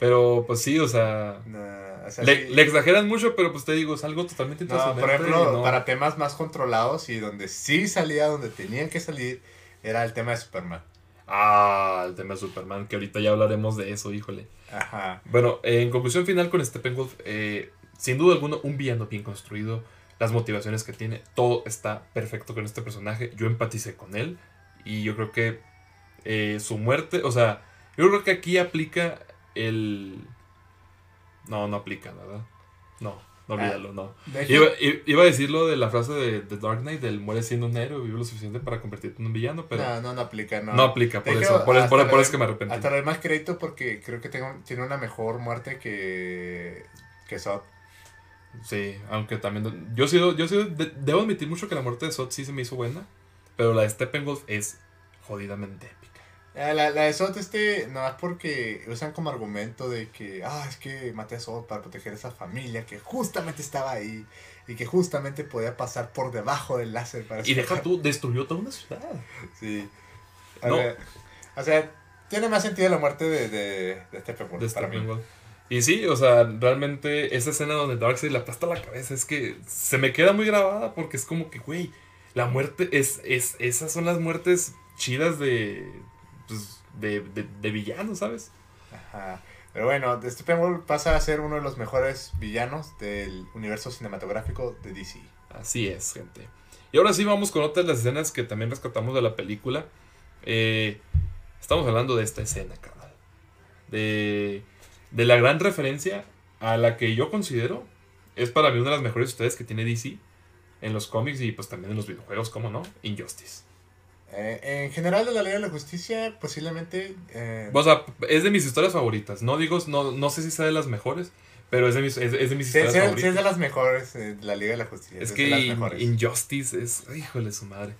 Pero pues sí, o sea. Nah, o sea, Le, sí. le exageran mucho, pero pues te digo, es algo totalmente No, intrascendente. por ejemplo, no- para temas más controlados y donde sí salía donde tenían que salir, era el tema de Superman. Ah, el tema de Superman, que ahorita ya hablaremos de eso, híjole. Ajá. Bueno, en conclusión final con Steppenwolf, eh, sin duda alguna, un villano bien construido. Las motivaciones que tiene, todo está perfecto con este personaje. Yo empaticé con él. Y yo creo que eh, su muerte, o sea, yo creo que aquí aplica el. No, no aplica, ¿verdad? No, no olvídalo, no. Iba, iba a decir lo de la frase de, de Dark Knight, del muere siendo un héroe, vive lo suficiente para convertirte en un villano, pero no, no, no, no aplica, no. aplica, por eso, por, eso, por, es que me arrepentí. Hasta le doy más crédito porque creo que tengo, tiene una mejor muerte que, que Zod. Sí, aunque también. Yo sí, yo sí de- debo admitir mucho que la muerte de Sot sí se me hizo buena. Pero la de Steppenwolf es jodidamente épica. Eh, La, la de Zod, este, nada más porque usan como argumento de que, ah, es que maté a Zod para proteger a esa familia que justamente estaba ahí y que justamente podía pasar por debajo del láser para Y deja escapar". tú, destruyó toda una ciudad. Sí. A No. ver, o sea, tiene más sentido la muerte de, de, de Steppenwolf De para mí. Y sí, o sea, realmente esa escena donde Darkseid le aplasta la cabeza es que se me queda muy grabada porque es como que, güey, la muerte es, es. Esas son las muertes chidas de. Pues, de, de, de villanos, ¿sabes? Ajá. Pero bueno, Steppenwolf pasa a ser uno de los mejores villanos del universo cinematográfico de DC. Así es, gente. Y ahora sí vamos con otras de las escenas que también rescatamos de la película. Eh, estamos hablando de esta escena, carnal. De, de la gran referencia a la que yo considero es para mí una de las mejores historias que tiene DC. en los cómics y pues también en los videojuegos, ¿cómo no? Injustice. Eh, en general de la Liga de la Justicia, posiblemente... Eh, O sea, es de mis historias favoritas. No digo, no, no sé si sea de las mejores, pero es de mis, es, es de mis sí, historias sí, sí favoritas. es de las mejores eh, de la Liga de la Justicia. Es que las In- mejores. Injustice es, híjole su madre.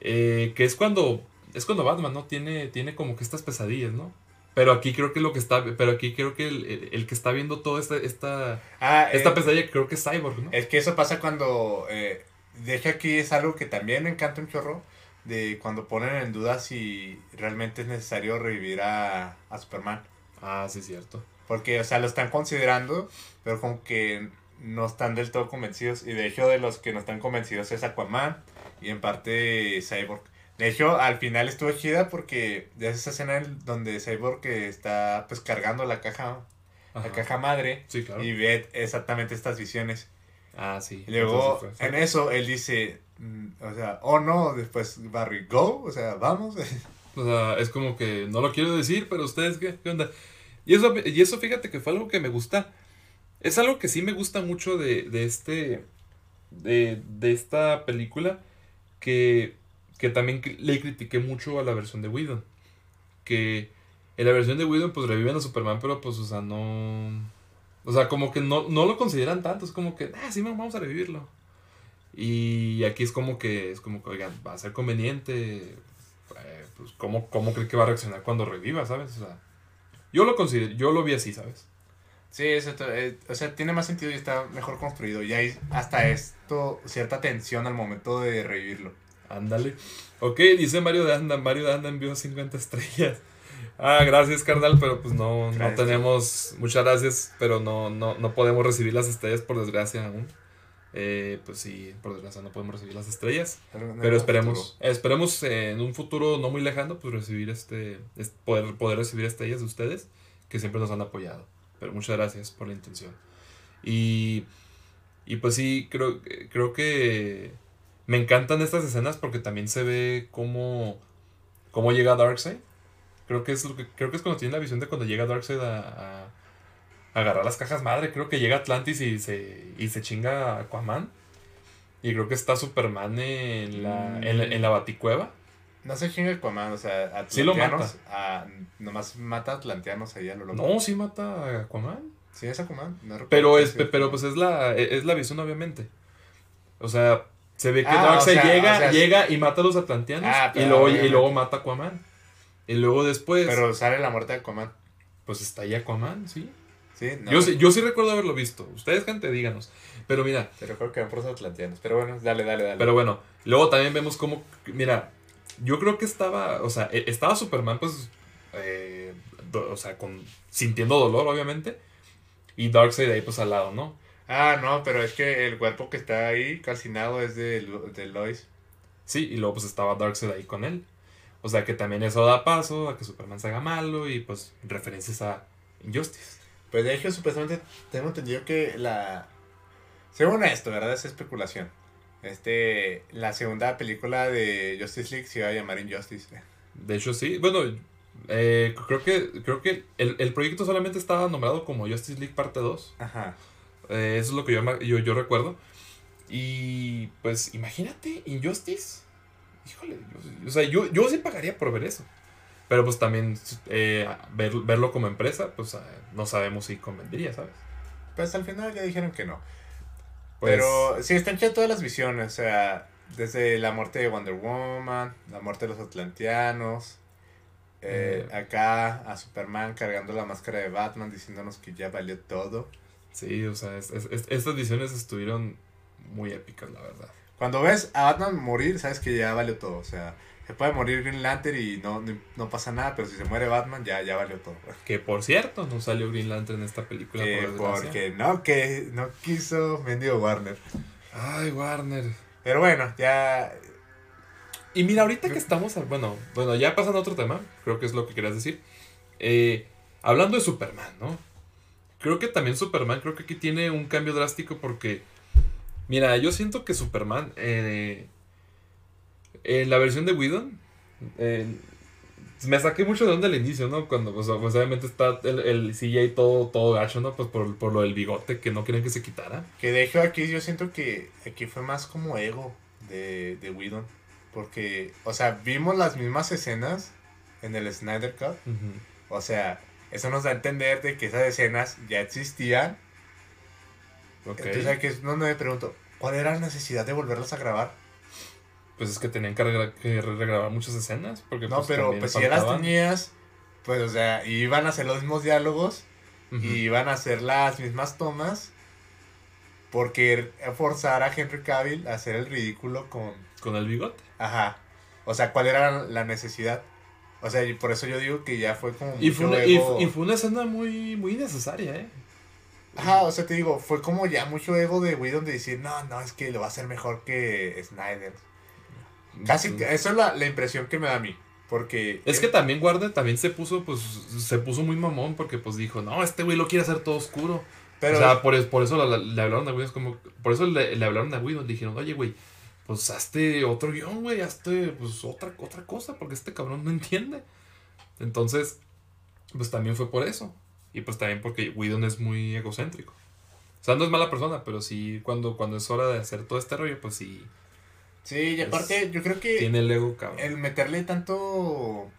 Eh, que es cuando, es cuando Batman, ¿no? Tiene, tiene como que estas pesadillas, ¿no? Pero aquí creo que lo que está, pero aquí creo que el, el- el que está viendo toda esta, esta, Ah, esta eh, pesadilla creo que es Cyborg, ¿no? Es que eso pasa cuando. Eh, de hecho, aquí es algo que también me encanta un chorro. De cuando ponen en duda si realmente es necesario revivir a, a Superman. Ah, sí, cierto. Porque, o sea, lo están considerando, pero como que no están del todo convencidos. Y de hecho, de los que no están convencidos es Aquaman y en parte Cyborg. De hecho, al final estuvo chida porque ya es esa escena en donde Cyborg que está pues cargando la caja, Ajá. la caja madre Sí, claro. y ve exactamente estas visiones. Ah, sí. Y luego, Entonces, en eso, él dice, mm, o sea, oh no, después Barry, go, o sea, vamos. O sea, es como que no lo quiero decir, pero ustedes, ¿qué, qué onda? Y eso, y eso fíjate que fue algo que me gusta. Es algo que sí me gusta mucho de, de este. De, de esta película. Que, que también le critiqué mucho a la versión de Whedon. Que en la versión de Whedon, pues reviven a Superman, pero pues, o sea, no. O sea, como que no, no lo consideran tanto. Es como que, ah, sí, vamos a revivirlo. Y aquí es como que, es como que, oigan, va a ser conveniente. eh, pues, ¿cómo, ¿cómo cree que va a reaccionar cuando reviva, sabes? O sea, yo lo considero, yo lo vi así, ¿sabes? Sí, eso, eh, o sea, tiene más sentido y está mejor construido. Y hay hasta esto, cierta tensión al momento de revivirlo. Ándale. Ok, dice Mario de Anda, Mario de Anda envió 50 estrellas. Ah, gracias, carnal, pero pues no, no tenemos, muchas gracias, pero no, no, no podemos recibir las estrellas por desgracia aún. Eh, pues sí, por desgracia no podemos recibir las estrellas. Pero esperemos, esperemos eh, en un futuro no muy lejano, pues recibir este, es- poder, poder recibir estrellas de ustedes, que siempre nos han apoyado. Pero muchas gracias por la intención. Y, y pues sí, creo, creo que me encantan estas escenas porque también se ve cómo, cómo llega Darkseid. Creo que es lo que, creo que es cuando tiene la visión de cuando llega Darkseid a, a- a agarrar las cajas madre. Creo que llega Atlantis y se, y se chinga a Aquaman. Y creo que está Superman en la, en la, en la baticueva. No se chinga Aquaman, o sea, atlanteanos. Sí lo mata. ah, nomás mata atlanteanos ahí a lo loco. No, sí mata a Aquaman. Sí, es Aquaman. no Pero es, pero pues es la, es la visión, obviamente. O sea, se ve que Ah, Darkseid o sea, llega, o sea, llega y mata a los atlanteanos. Ah, y, luego, y luego mata a Aquaman. Y luego después, Pero sale la muerte de Aquaman. pues está ahí Aquaman, sí. Sí, no. yo, sí yo sí recuerdo haberlo visto. Ustedes, gente, díganos. Pero mira, Te recuerdo que eran puros atlanteanos. Pero bueno, dale, dale, dale. Pero bueno, luego también vemos cómo, mira, yo creo que estaba, o sea, e- estaba Superman pues, eh, do- o sea, con, sintiendo dolor obviamente, y Darkseid ahí pues al lado, ¿no? Ah, no, pero es que el cuerpo que está ahí calcinado es de, Lo- de Lois. Sí, y luego pues estaba Darkseid ahí con él. O sea que también eso da paso a que Superman se haga malo y pues referencias a Injustice. Pues de hecho, supuestamente tengo entendido que la. Según esto, ¿verdad? Es especulación. Este. La segunda película de Justice League se iba a llamar Injustice. De hecho sí, bueno, eh, creo que, creo que el, el proyecto solamente estaba nombrado como Justice League parte 2. Ajá. Eh, eso es lo que yo, yo, yo recuerdo. Y pues imagínate, Injustice. Híjole, yo- o sea, yo, yo sí pagaría por ver eso. Pero pues también eh, ver- verlo como empresa, pues eh, no sabemos si convendría, ¿sabes? Pues al final ya dijeron que no. Pues, Pero sí, están chidas todas las visiones. O sea, desde la muerte de Wonder Woman, la muerte de los Atlanteanos. eh, Eh. acá a Superman cargando la máscara de Batman diciéndonos que ya valió todo. Sí, o sea, es- es- es- estas visiones estuvieron muy épicas, la verdad. Cuando ves a Batman morir, sabes que ya valió todo. O sea, se puede morir Green Lantern y no, no, no pasa nada, pero si se muere Batman, ya, ya valió todo. Que por cierto, no salió Green Lantern en esta película, Eh, por porque no, que no quiso mendigo Warner. Ay, Warner. Pero bueno, ya. Y mira, ahorita que estamos, bueno, bueno, ya pasando a otro tema, creo que es lo que querías decir. Eh, hablando de Superman, ¿no? Creo que también Superman, creo que aquí tiene un cambio drástico porque, mira, yo siento que Superman, eh, en la versión de Whedon, eh, Me saqué mucho de onda al inicio, ¿no? Cuando, pues, pues, obviamente está el, el CGI todo, todo gacho, ¿no? Pues por, por lo del bigote, que no querían que se quitara. Que de hecho aquí yo siento que aquí fue más como ego de, de Whedon. Porque, o sea, vimos las mismas escenas en el Snyder Cut. O sea, eso nos da a entender de que esas escenas ya existían. Ok. Entonces aquí es donde me pregunto, ¿cuál era la necesidad de volverlas a grabar? Pues es que tenían que, regra- que regrabar muchas escenas. Porque, No, pues, pero pues si ya las tenías, pues o sea, iban a hacer los mismos diálogos y iban a hacer las mismas tomas porque forzar a Henry Cavill a hacer el ridículo con... Con el bigote. Ajá. O sea, ¿cuál era la necesidad? O sea, y por eso yo digo que ya fue como... Y fue, una, y, ego. fu- y fue una escena muy, muy necesaria, ¿eh? Ajá, o sea, te digo, fue como ya mucho ego de Whedon de decir, no, no, es que lo va a hacer mejor que Snyder. Casi, Entonces- esa es la, la impresión que me da a mí. Porque... Es que también Warner también se puso, pues, se puso muy mamón porque pues dijo, no, este güey lo quiere hacer todo oscuro. Pero, o sea, por, por eso la- le hablaron a Whedon, es como, por eso le, le hablaron a Whedon, le dijeron, oye, güey, pues hazte otro guion, güey, hazte, pues, otra, otra cosa, porque este cabrón no entiende. Entonces, pues también fue por eso. Y pues también porque Whedon es muy egocéntrico. O sea, no es mala persona, pero sí, cuando, cuando es hora de hacer todo este rollo, pues sí, sí, y aparte, yo creo que... tiene el ego, cabrón. el meterle tanto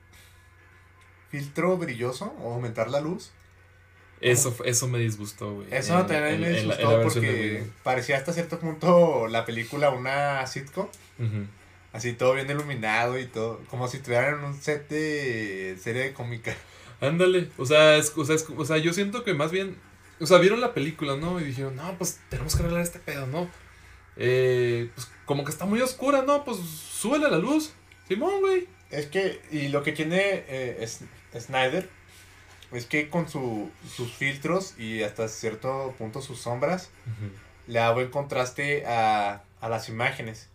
filtro brilloso o aumentar la luz, Eso, eso me disgustó, güey. eso también me disgustó porque parecía hasta cierto punto la película una sitcom, así todo bien iluminado y todo, como si estuvieran en un set de serie de cómica. Ándale, o sea, es, o, sea, es- o sea, yo siento que más bien, o sea, vieron la película, ¿no? Y dijeron, no, pues tenemos que arreglar este pedo, ¿no? Eh, pues como que está muy oscura, ¿no? Pues súbele la luz. Simón, güey. Es que, y lo que tiene eh, es- Snyder es que con su, sus filtros y hasta cierto punto sus sombras, le da buen contraste a, a las imágenes.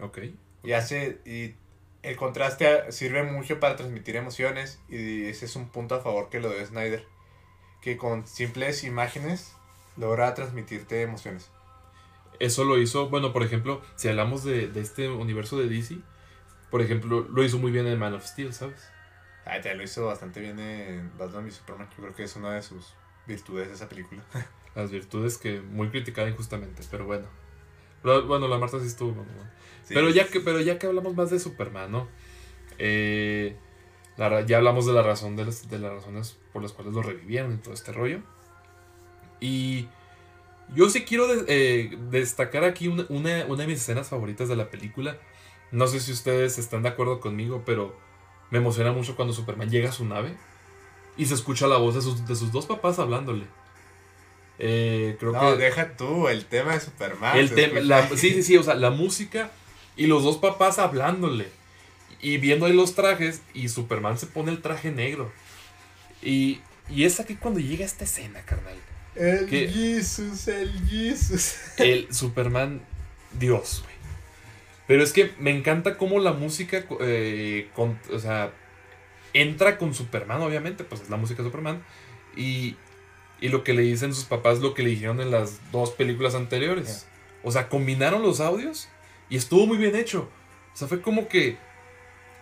Ok. Y hace. Y el contraste sirve mucho para transmitir emociones. Y ese es un punto a favor que lo de Snyder. Que con simples imágenes logra transmitirte emociones. Eso lo hizo, bueno, por ejemplo, si hablamos de, de este universo de DC, por ejemplo, lo hizo muy bien en Man of Steel, ¿sabes? Ah, te lo hizo bastante bien en Batman y Superman. Yo creo que es una de sus virtudes de esa película. Las virtudes que muy criticada injustamente, pero bueno. Pero, bueno, la Marta sí estuvo. bueno, bueno. Sí. Pero ya que, pero ya que hablamos más de Superman, ¿no? Eh, la ya hablamos de la razón de las, de las razones por las cuales lo revivieron y todo este rollo. Y yo sí quiero de- eh, destacar aquí una, una- una de mis escenas favoritas de la película. No sé si ustedes están de acuerdo conmigo, pero me emociona mucho cuando Superman llega a su nave y se escucha la voz de sus, de sus dos papás hablándole. Eh, creo no, que deja tú el tema de Superman. el tema, la- sí, sí, sí, o sea, la música y los dos papás hablándole y viendo ahí los trajes y Superman se pone el traje negro. Y, y es aquí cuando llega esta escena, carnal. El que- Jesus, el Jesus. El Superman Dios. Pero es que me encanta cómo la música, eh, con- o sea, entra con Superman, obviamente, pues es la música de Superman. Y, y lo que le dicen sus papás, lo que le dijeron en las dos películas anteriores. O sea, combinaron los audios y estuvo muy bien hecho. O sea, fue como que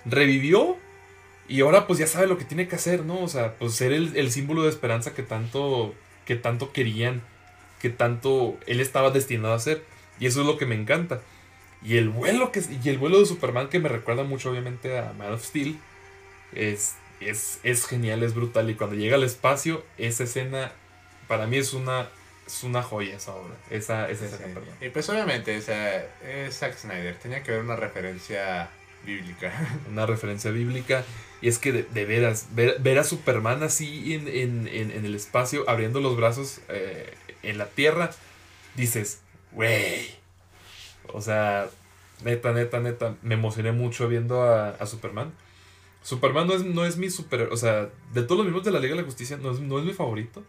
revivió y ahora pues ya sabe lo que tiene que hacer, ¿no? O sea, pues ser el, el símbolo de esperanza que tanto, que tanto querían, que tanto él estaba destinado a ser. Y eso es lo que me encanta. Y el vuelo, que, y el vuelo de Superman que me recuerda mucho obviamente a Man of Steel es, es, es genial, es brutal. Y cuando llega al espacio, esa escena para mí es una, es una joya esa obra. Esa, esa escena, Sí. perdón. Y pues obviamente, o sea, es Zack Snyder. Tenía que haber una referencia bíblica. Una referencia bíblica. Y es que de, de veras, ver, ver a Superman así en, en, en, en el espacio, abriendo los brazos eh, en la tierra, dices, güey. O sea, neta, neta, neta, me emocioné mucho viendo a, a Superman. Superman no es, no es mi super... O sea, de todos los miembros de la Liga de la Justicia, no es, no es mi favorito.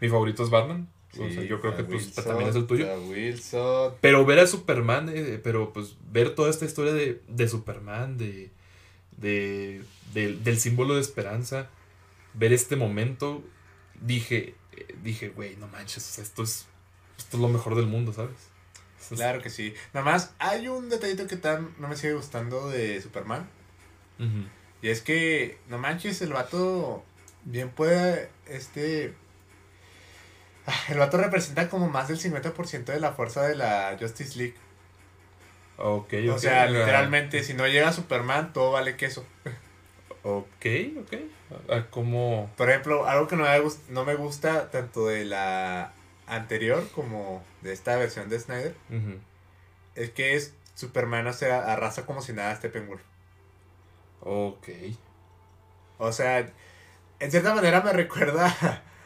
Mi favorito es Batman. o sea, yo creo que pues, también es el tuyo. Wilson. Pero ver a Superman, eh, pero pues ver toda esta historia de, de Superman, de, de, del- del símbolo de esperanza, ver este momento, dije, eh, dije, güey, no manches, o sea, esto es, esto es lo mejor del mundo, ¿sabes? Claro que sí. Nada más, hay un detallito que tan no me sigue gustando de Superman. Y es que, no manches, el vato bien puede, este... ah, El vato representa como más del 50% de la fuerza de la Justice League. Ok, O sea, literalmente, si no llega Superman, todo vale queso. Ok, ok. Ah, Como. Por ejemplo, algo que no me, gust- no me gusta tanto de la anterior como de esta versión de Snyder es que es Superman o sea, arrasa como si nada a Steppenwolf. Ok. O sea, en cierta manera me recuerda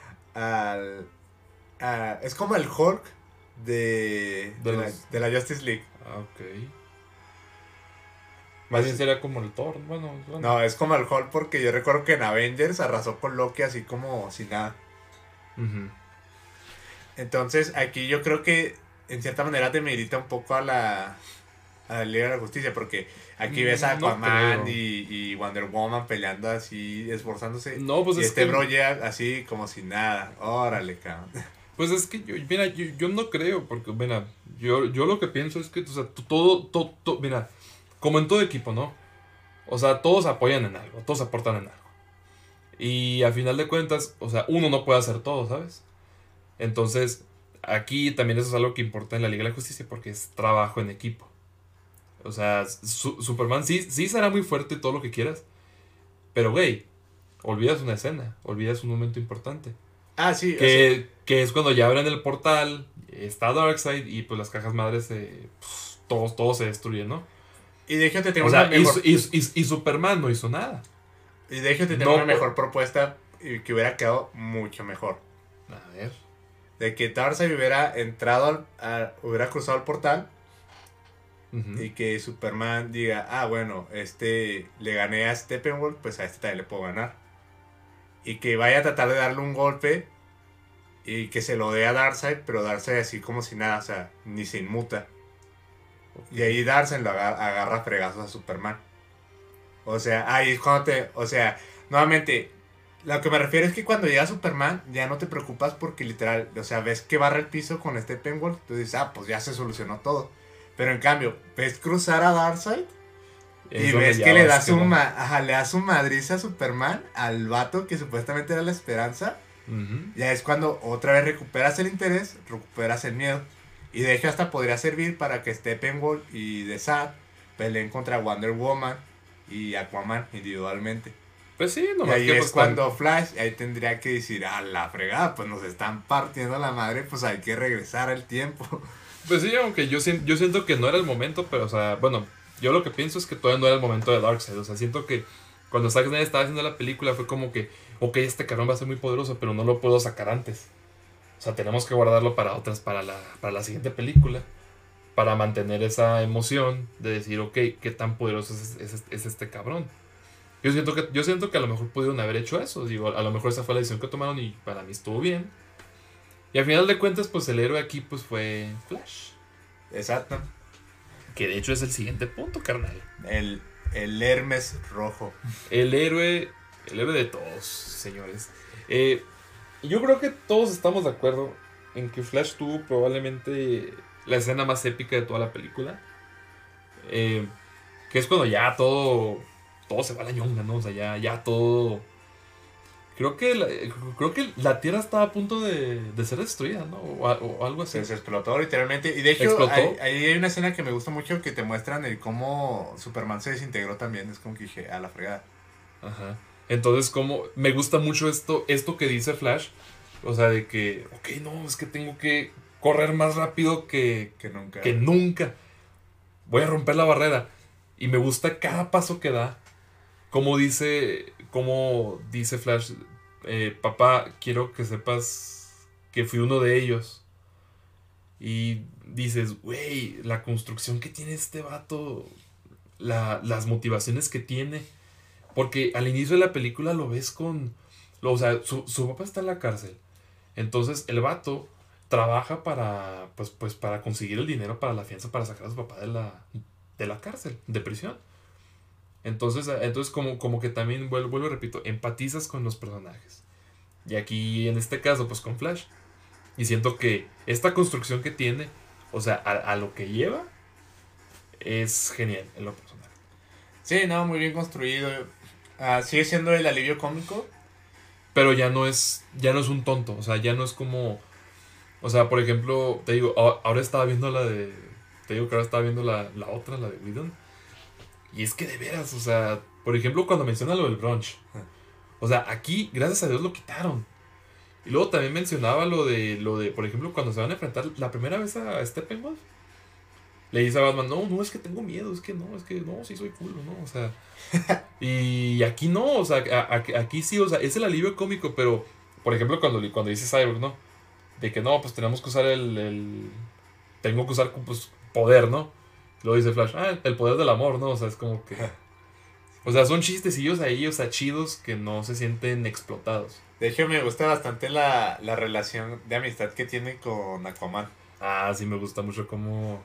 al... a- es como el Hulk de, De de, la, los- de la Justice League. Ah, ok. Más bien sería como el Thor. Bueno, bueno. No, es como el Hulk porque yo recuerdo que en Avengers arrasó con Loki así como sin nada. Ujú. Entonces aquí yo creo que en cierta manera te merita un poco a la, a la Liga de la Justicia porque aquí ves a Mm, no Aquaman y, y Wonder Woman peleando así, esforzándose. No, pues y es este que. bro llega así como si nada. Órale, cabrón. Pues es que yo, mira, yo, yo no creo, porque, mira, yo, yo lo que pienso es que, o sea, todo, todo, todo- mira, como en todo equipo, ¿no? O sea, todos apoyan en algo, todos aportan en algo. Y a final de cuentas, o sea, uno no puede hacer todo, ¿sabes? Entonces, aquí también eso es algo que importa en la Liga de la Justicia, porque es trabajo en equipo. O sea, Su- Superman sí, sí será muy fuerte todo lo que quieras, pero, güey, olvidas una escena, olvidas un momento importante. Ah, sí. Que, que es cuando ya abren el portal, está Darkseid y pues las cajas madres se. pues, todos, todos se destruyen, ¿no? y de hecho te tengo O sea, una y, mejor, y, y- y Superman no hizo nada. y de hecho te tengo no, una mejor propuesta que hubiera quedado mucho mejor. A ver. De que Darkseid hubiera entrado al, a- hubiera cruzado el portal y que Superman diga, ah, bueno, este le gané a Steppenwolf, pues a este también le puedo ganar. Y que vaya a tratar de darle un golpe y que se lo dé a Darkseid, pero Darkseid así como si nada, o sea, ni se inmuta. Y ahí Darkseid lo agarra, agarra fregazos a Superman. O sea, ahí es cuando te, o sea, nuevamente, lo que me refiero es que cuando llega Superman ya no te preocupas porque literal, o sea, ves que barra el piso con Steppenwolf, tú dices, ah, pues ya se solucionó todo. Pero en cambio, ves cruzar a Darkseid Es y ves que le vas da su, no. ma- ajá, le madriza a Superman, al vato que supuestamente era la esperanza. Ya es cuando otra vez recuperas el interés, recuperas el miedo. Y de hecho hasta podría servir para que Steppenwolf y The Sad peleen contra Wonder Woman y Aquaman individualmente. Pues sí, Y nomás ahí que es pues, cuando Flash, ahí tendría que decir, a la fregada, pues nos están partiendo la madre, pues hay que regresar al tiempo. Pues sí, aunque yo, yo siento que no era el momento, pero, o sea, bueno, yo lo que pienso es que todavía no era el momento de Darkseid. O sea, siento que cuando Zack Snyder estaba haciendo la película fue como que, ok, este cabrón va a ser muy poderoso, pero no lo puedo sacar antes. O sea, tenemos que guardarlo para otras, para la, para la siguiente película. Para mantener esa emoción de decir, ok, qué tan poderoso es, es- es este cabrón. Yo siento, que, yo siento que a lo mejor pudieron haber hecho eso. Digo, a lo mejor esa fue la decisión que tomaron y para mí estuvo bien. Y al final de cuentas, pues el héroe aquí pues fue Flash. Exacto. Que de hecho es el siguiente punto, carnal. El, el Hermes rojo. El héroe, el héroe de todos, señores. Eh, yo creo que todos estamos de acuerdo en que Flash tuvo probablemente la escena más épica de toda la película. Eh, que es cuando ya todo, todo se va a la ñonga, ¿no? O sea, ya, ya todo... Creo que, la, creo que la Tierra estaba a punto de, de ser destruida, ¿no? O, algo así. Se, se explotó literalmente. Y de hecho, ahí hay una escena que me gusta mucho que te muestran el cómo Superman se desintegró también. Es como que dije, a la fregada. Ajá. Entonces, como me gusta mucho esto, esto que dice Flash. O sea, de que, ok, no, es que tengo que correr más rápido que, Que nunca. que nunca. Voy a romper la barrera. Y me gusta cada paso que da. Como dice, como dice Flash, eh, papá, quiero que sepas que fui uno de ellos. Y dices, güey, la construcción que tiene este vato, la- las motivaciones que tiene. Porque al inicio de la película lo ves con... O sea, su, su papá está en la cárcel. Entonces el vato trabaja para, pues, pues, para conseguir el dinero para la fianza para sacar a su papá de la, de la cárcel, de prisión. Entonces, entonces como, como que también, vuelvo, vuelvo repito, empatizas con los personajes. Y aquí, en este caso, pues con Flash. Y siento que esta construcción que tiene, o sea, a, a lo que lleva, es genial en lo personal. Sí, no, muy bien construido. Ah, sigue siendo el alivio cómico. Pero ya no es. Ya no es un tonto. O sea, ya no es como. O sea, por ejemplo, te digo, ahora estaba viendo la de. Te digo que ahora estaba viendo la, la otra, la de Whedon. Y es que de veras, o sea, por ejemplo, cuando menciona lo del brunch. O sea, aquí, gracias a Dios, lo quitaron. Y luego también mencionaba lo de, lo de, por ejemplo, cuando se van a enfrentar la primera vez a Steppenwolf. Le dice a Batman, no, no, es que tengo miedo, es que no, es que no, sí soy culo, ¿no? O sea, y aquí no, o sea, a- a- aquí sí, o sea, es el alivio cómico, pero, por ejemplo, cuando, cuando dice Cyborg, ¿no? De que no, pues tenemos que usar el, el tengo que usar, pues, poder, ¿no? Luego dice Flash, ah, el poder del amor, ¿no? O sea, es como que... O sea, son chistecillos ahí, o sea, chidos que no se sienten explotados. De hecho, me gusta bastante la, la relación de amistad que tiene con Aquaman. Ah, sí, me gusta mucho cómo...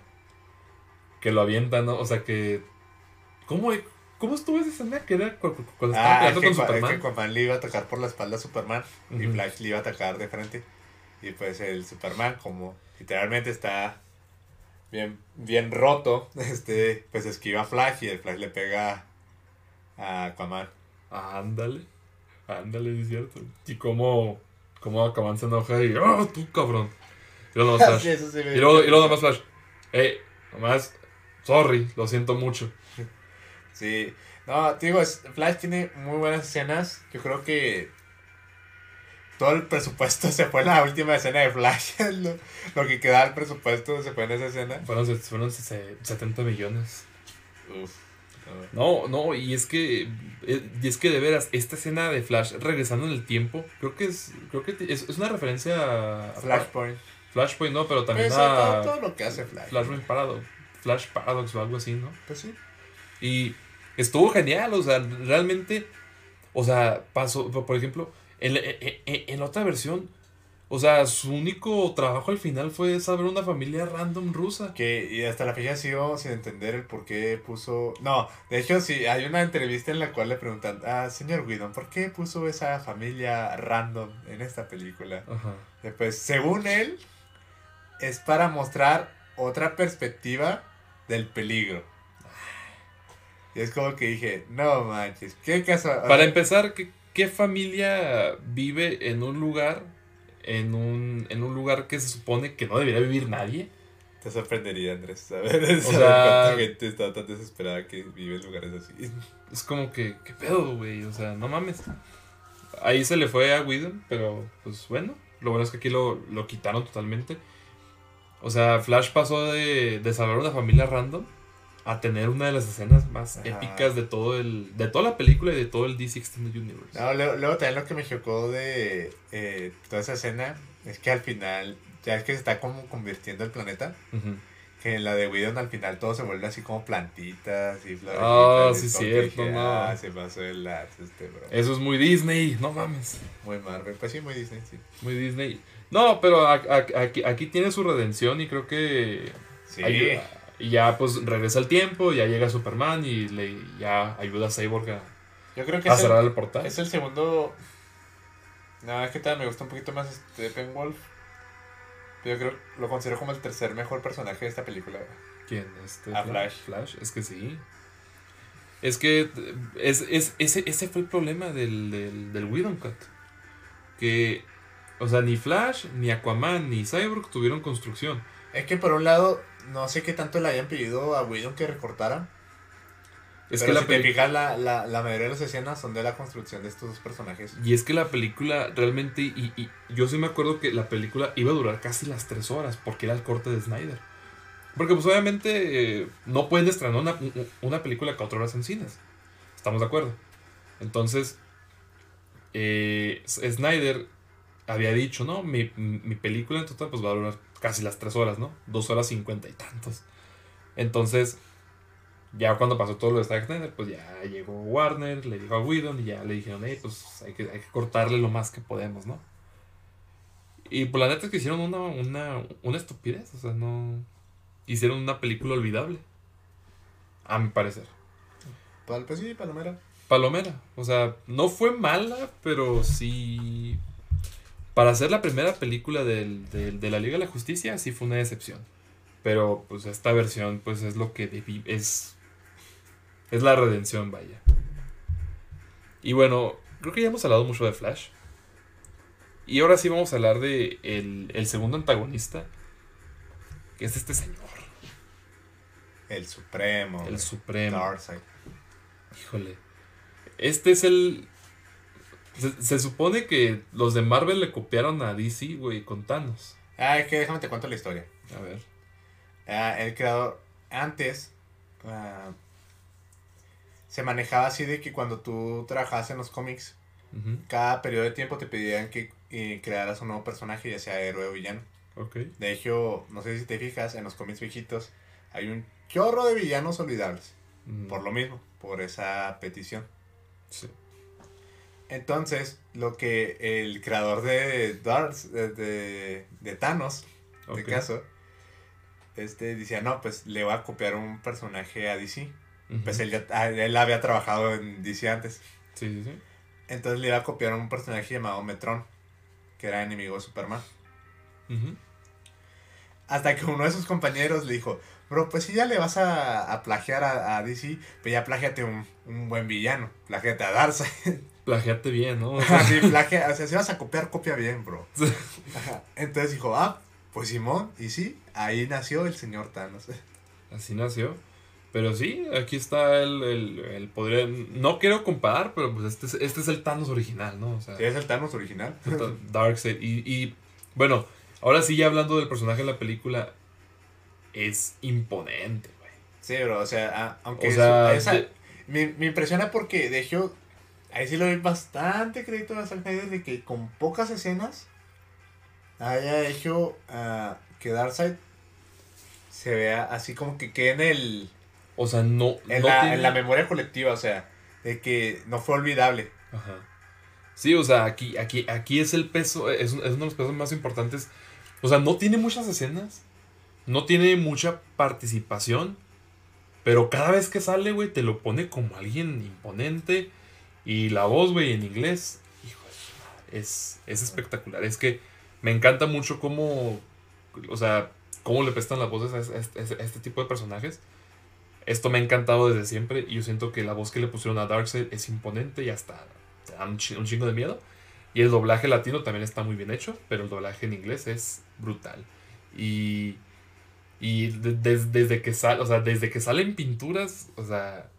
Que lo avientan, ¿no? O sea, que... ¿Cómo, cómo estuvo esa escena que era cu- cu- cuando estaban Ah, que, con Superman? que Aquaman le iba a atacar por la espalda a Superman y. Flash le iba a atacar de frente. Y pues el Superman, como literalmente está bien, bien roto, este, pues esquiva a Flash y el Flash le pega a Aquaman. Ándale. Ándale, es cierto. Y cómo... Cómo Aquaman se enoja y... ¡Oh, tú, cabrón! Y luego nomás Flash. Sí, sí Y luego, y luego nomás Flash. Ey, nomás... Sorry, lo siento mucho. Sí. No, te digo, Flash tiene muy buenas escenas. Yo creo que todo el presupuesto se fue en la última escena de Flash. lo, lo que quedaba del presupuesto se fue en esa escena. Fueron, fueron se- 70 millones. Uf. No, no, y es que eh, y es que de veras esta escena de Flash regresando en el tiempo, creo que es creo que es, es una referencia a a Flashpoint. Flashpoint, no, pero también Pues, todo, a todo lo que hace Flash. Flashpoint Paradox, Flash Paradox o algo así, ¿no? Pues sí. Y estuvo genial, o sea, realmente o sea, pasó por ejemplo, en, la- en, en- en la otra versión o sea, su único trabajo al final fue saber una familia random rusa. Que, y hasta la fecha sigo sin entender el por qué puso. No, de hecho, sí, hay una entrevista en la cual le preguntan, ah, señor Whedon, ¿por qué puso esa familia random en esta película? Ajá. Pues, según él, es para mostrar otra perspectiva del peligro. Y es como que dije, no manches, qué caso. Para empezar, ¿qué, qué familia vive en un lugar, en un, en un lugar que se supone que no debería vivir nadie? Te sorprendería, Andrés, saber, saber sea- cuánta gente está tan desesperada que vive en lugares así. Es como que, ¿qué pedo, güey? O sea, no mames. Ahí se le fue a Whedon, pero pues bueno, lo bueno es que aquí lo, lo quitaron totalmente. O sea, Flash pasó de, de salvar una familia random a tener una de las escenas más Ajá. épicas de todo el de toda la película y de todo el DC Extended Universe. No, luego, luego también lo que me chocó de eh, toda esa escena es que al final, ya es que se está como convirtiendo el planeta, que en la de Whedon al final todo se vuelve así como plantitas y flores. Ah, sí, cierto, no. Ah, se pasó el lazo este, bro. Eso es muy Disney, no mames. Muy Marvel, pues sí, muy Disney, sí. Muy Disney. No, pero a- a- aquí, aquí tiene su redención y creo que Sí, ayuda- y ya pues regresa el tiempo, ya llega Superman y le ya ayuda a Cyborg a, yo creo que a es cerrar el, el portal. es el segundo... No, es que tal, me gusta un poquito más Steppenwolf. Yo creo lo considero como el tercer mejor personaje de esta película. ¿Quién? Este, A Flash. Flash, es que sí. Es que es, es- ese, ese fue el problema del, del, del Whedon Cut. Que, o sea, ni Flash, ni Aquaman, ni Cyborg tuvieron construcción. Es que por un lado, no sé qué tanto le hayan pedido a Whedon que recortara. Es pero que la te fijas, la, la, la mayoría de las escenas son de la construcción de estos dos personajes. Y es que la película realmente, y, y yo sí me acuerdo que la película iba a durar casi las tres horas, porque era el corte de Snyder. Porque pues obviamente eh, no pueden estrenar una, una película cuatro horas en cines. Estamos de acuerdo. Entonces, eh, Snyder había dicho, no, mi, mi película en total pues va a durar casi las tres horas, ¿no? Dos horas cincuenta y tantos. Entonces, ya cuando pasó todo lo de Zack Snyder, pues ya llegó Warner, le dijo a Whedon y ya le dijeron, hey, pues hay que, hay que cortarle lo más que podemos, ¿no? Y pues la neta es que hicieron una, una, una estupidez, o sea, no... Hicieron una película olvidable. A mi parecer. Pal- Pues sí, Palomera. Palomera. O sea, no fue mala, pero sí... Para ser la primera película del- del- de la Liga de la Justicia, sí fue una decepción. Pero pues esta versión, pues es lo que debí- es... Es la redención, vaya. Y bueno, creo que ya hemos hablado mucho de Flash. Y ahora sí vamos a hablar de el, el segundo antagonista, que es este señor. El Supremo. El. Supremo. Darkseid. Híjole. Este es el. Se, se supone que los de Marvel le copiaron a DC, güey, con Thanos. Ah, es que déjame te cuento la historia. A ver. Ah, el creador, antes, ah, se manejaba así de que cuando tú trabajabas en los cómics, cada periodo de tiempo te pedían que eh, crearas un nuevo personaje, ya sea héroe o villano. Ok. De hecho, no sé si te fijas, en los cómics viejitos hay un chorro de villanos olvidables. Mm, Por lo mismo, por esa petición. sí. Entonces, lo que el creador de Darth, de, de, de Thanos, en este caso, este decía, no, pues le voy a copiar un personaje a DC. Pues él, ya, ah, él había trabajado en DC antes. Sí, sí, sí. Entonces le iba a copiar un personaje llamado Metron, que era enemigo de Superman. Hasta que uno de sus compañeros le dijo, bro, pues si ya le vas a, a plagiar a, a DC, pues ya plagiate un, un buen villano. Plagiate a Darkseid. Plagiate bien, ¿no? O sea, Así, plagia, o sea, si vas a copiar, copia bien, bro. Ajá. Entonces dijo, ah, pues Simón, y sí, ahí nació el señor Thanos. Así nació. Pero sí, aquí está el, el, el poder. No quiero comparar, pero pues este es, este es el Thanos original, ¿no? O sea, Sí, es el Thanos original. Darkseid. Y, y bueno, ahora sí, ya hablando del personaje de la película, es imponente, güey. Sí, bro, o sea, ah, aunque O sea, eso- esa- de- me, me impresiona porque de hecho, ahí sí le doy bastante crédito a Zack Snyder de que con pocas escenas haya hecho ah, que Darkseid se vea así como que quede en el O sea, no. en, no la, tiene- en la memoria colectiva, o sea, de que no fue olvidable. Ajá. Sí, o sea, aquí, aquí, aquí es el peso, es, es uno de los pesos más importantes. O sea, no tiene muchas escenas, no tiene mucha participación, pero cada vez que sale, güey, te lo pone como alguien imponente. Y la voz, güey, en inglés, hijo de es, es espectacular. Es que me encanta mucho cómo, o sea, cómo le prestan las voces a, este- a este- tipo de personajes. Esto me ha encantado desde siempre y yo siento que la voz que le pusieron a Darkseid es imponente y hasta te da un, chi- un chingo de miedo. Y el doblaje latino también está muy bien hecho, pero el doblaje en inglés es brutal. Y, y de- des- desde que sale, o sea, desde que salen pinturas, o sea,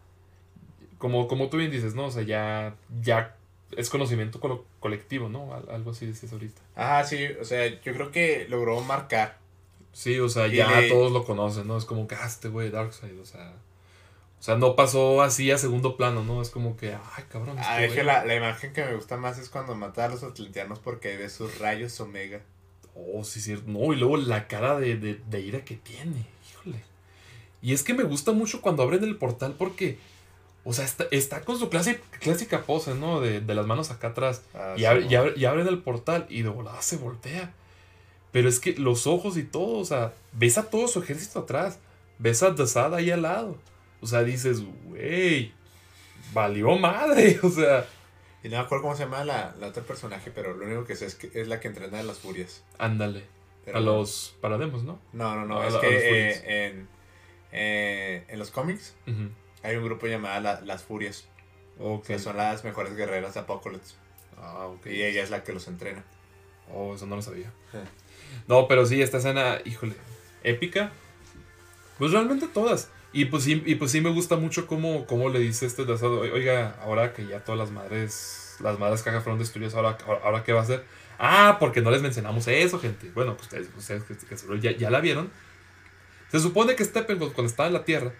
como, como tú bien dices, ¿no? O sea, ya, ya es conocimiento colo- colectivo, ¿no? Al- Algo así decías ahorita. Ah, sí, o sea, yo creo que logró marcar. Sí, o sea, Y ya le- todos lo conocen, ¿no? Es como que, ah, este güey, Darkseid, o sea... O sea, no pasó así a segundo plano, ¿no? Es como que, ay, cabrón. este Ah, es güey". que la, la imagen que me gusta más es cuando mata a los atlanteanos porque ve sus rayos omega. Oh, sí, cierto. No, y luego la cara de, de, de ira que tiene. Híjole. Y es que me gusta mucho cuando abren el portal porque, o sea, está, está con su clase, clásica pose, ¿no? De, de las manos acá atrás. Ah, y, abre- y abre- y abren el portal y de volada se voltea. Pero es que los ojos y todo, o sea, ves a todo su ejército atrás. Ves a Dasada ahí al lado. O sea, dices, güey, valió madre. O sea, Y no me acuerdo cómo se llama la, la otra personaje, pero lo único que sé es que es la que entrena a las furias. ándale. A los parademos, ¿no? No, no, no, a es la- que eh, en, eh, en los cómics Ujú. Hay un grupo llamado la- las furias. Ok. Que son las mejores guerreras de Apocalypse. Ah, ok. Y ella es la que los entrena. Oh, eso no lo sabía. No, pero sí, esta escena, híjole, épica. Pues realmente todas. Y pues sí, y pues sí me gusta mucho cómo, cómo le dice este Dasado, oiga, ahora que ya todas las madres, las madres cajas fueron destruidas, ahora, ahora, ahora qué va a hacer. Ah, porque no les mencionamos eso, gente. Bueno, pues ustedes, ustedes que, que ya, ya la vieron. Se supone que Steppenwolf cuando estaba en la Tierra,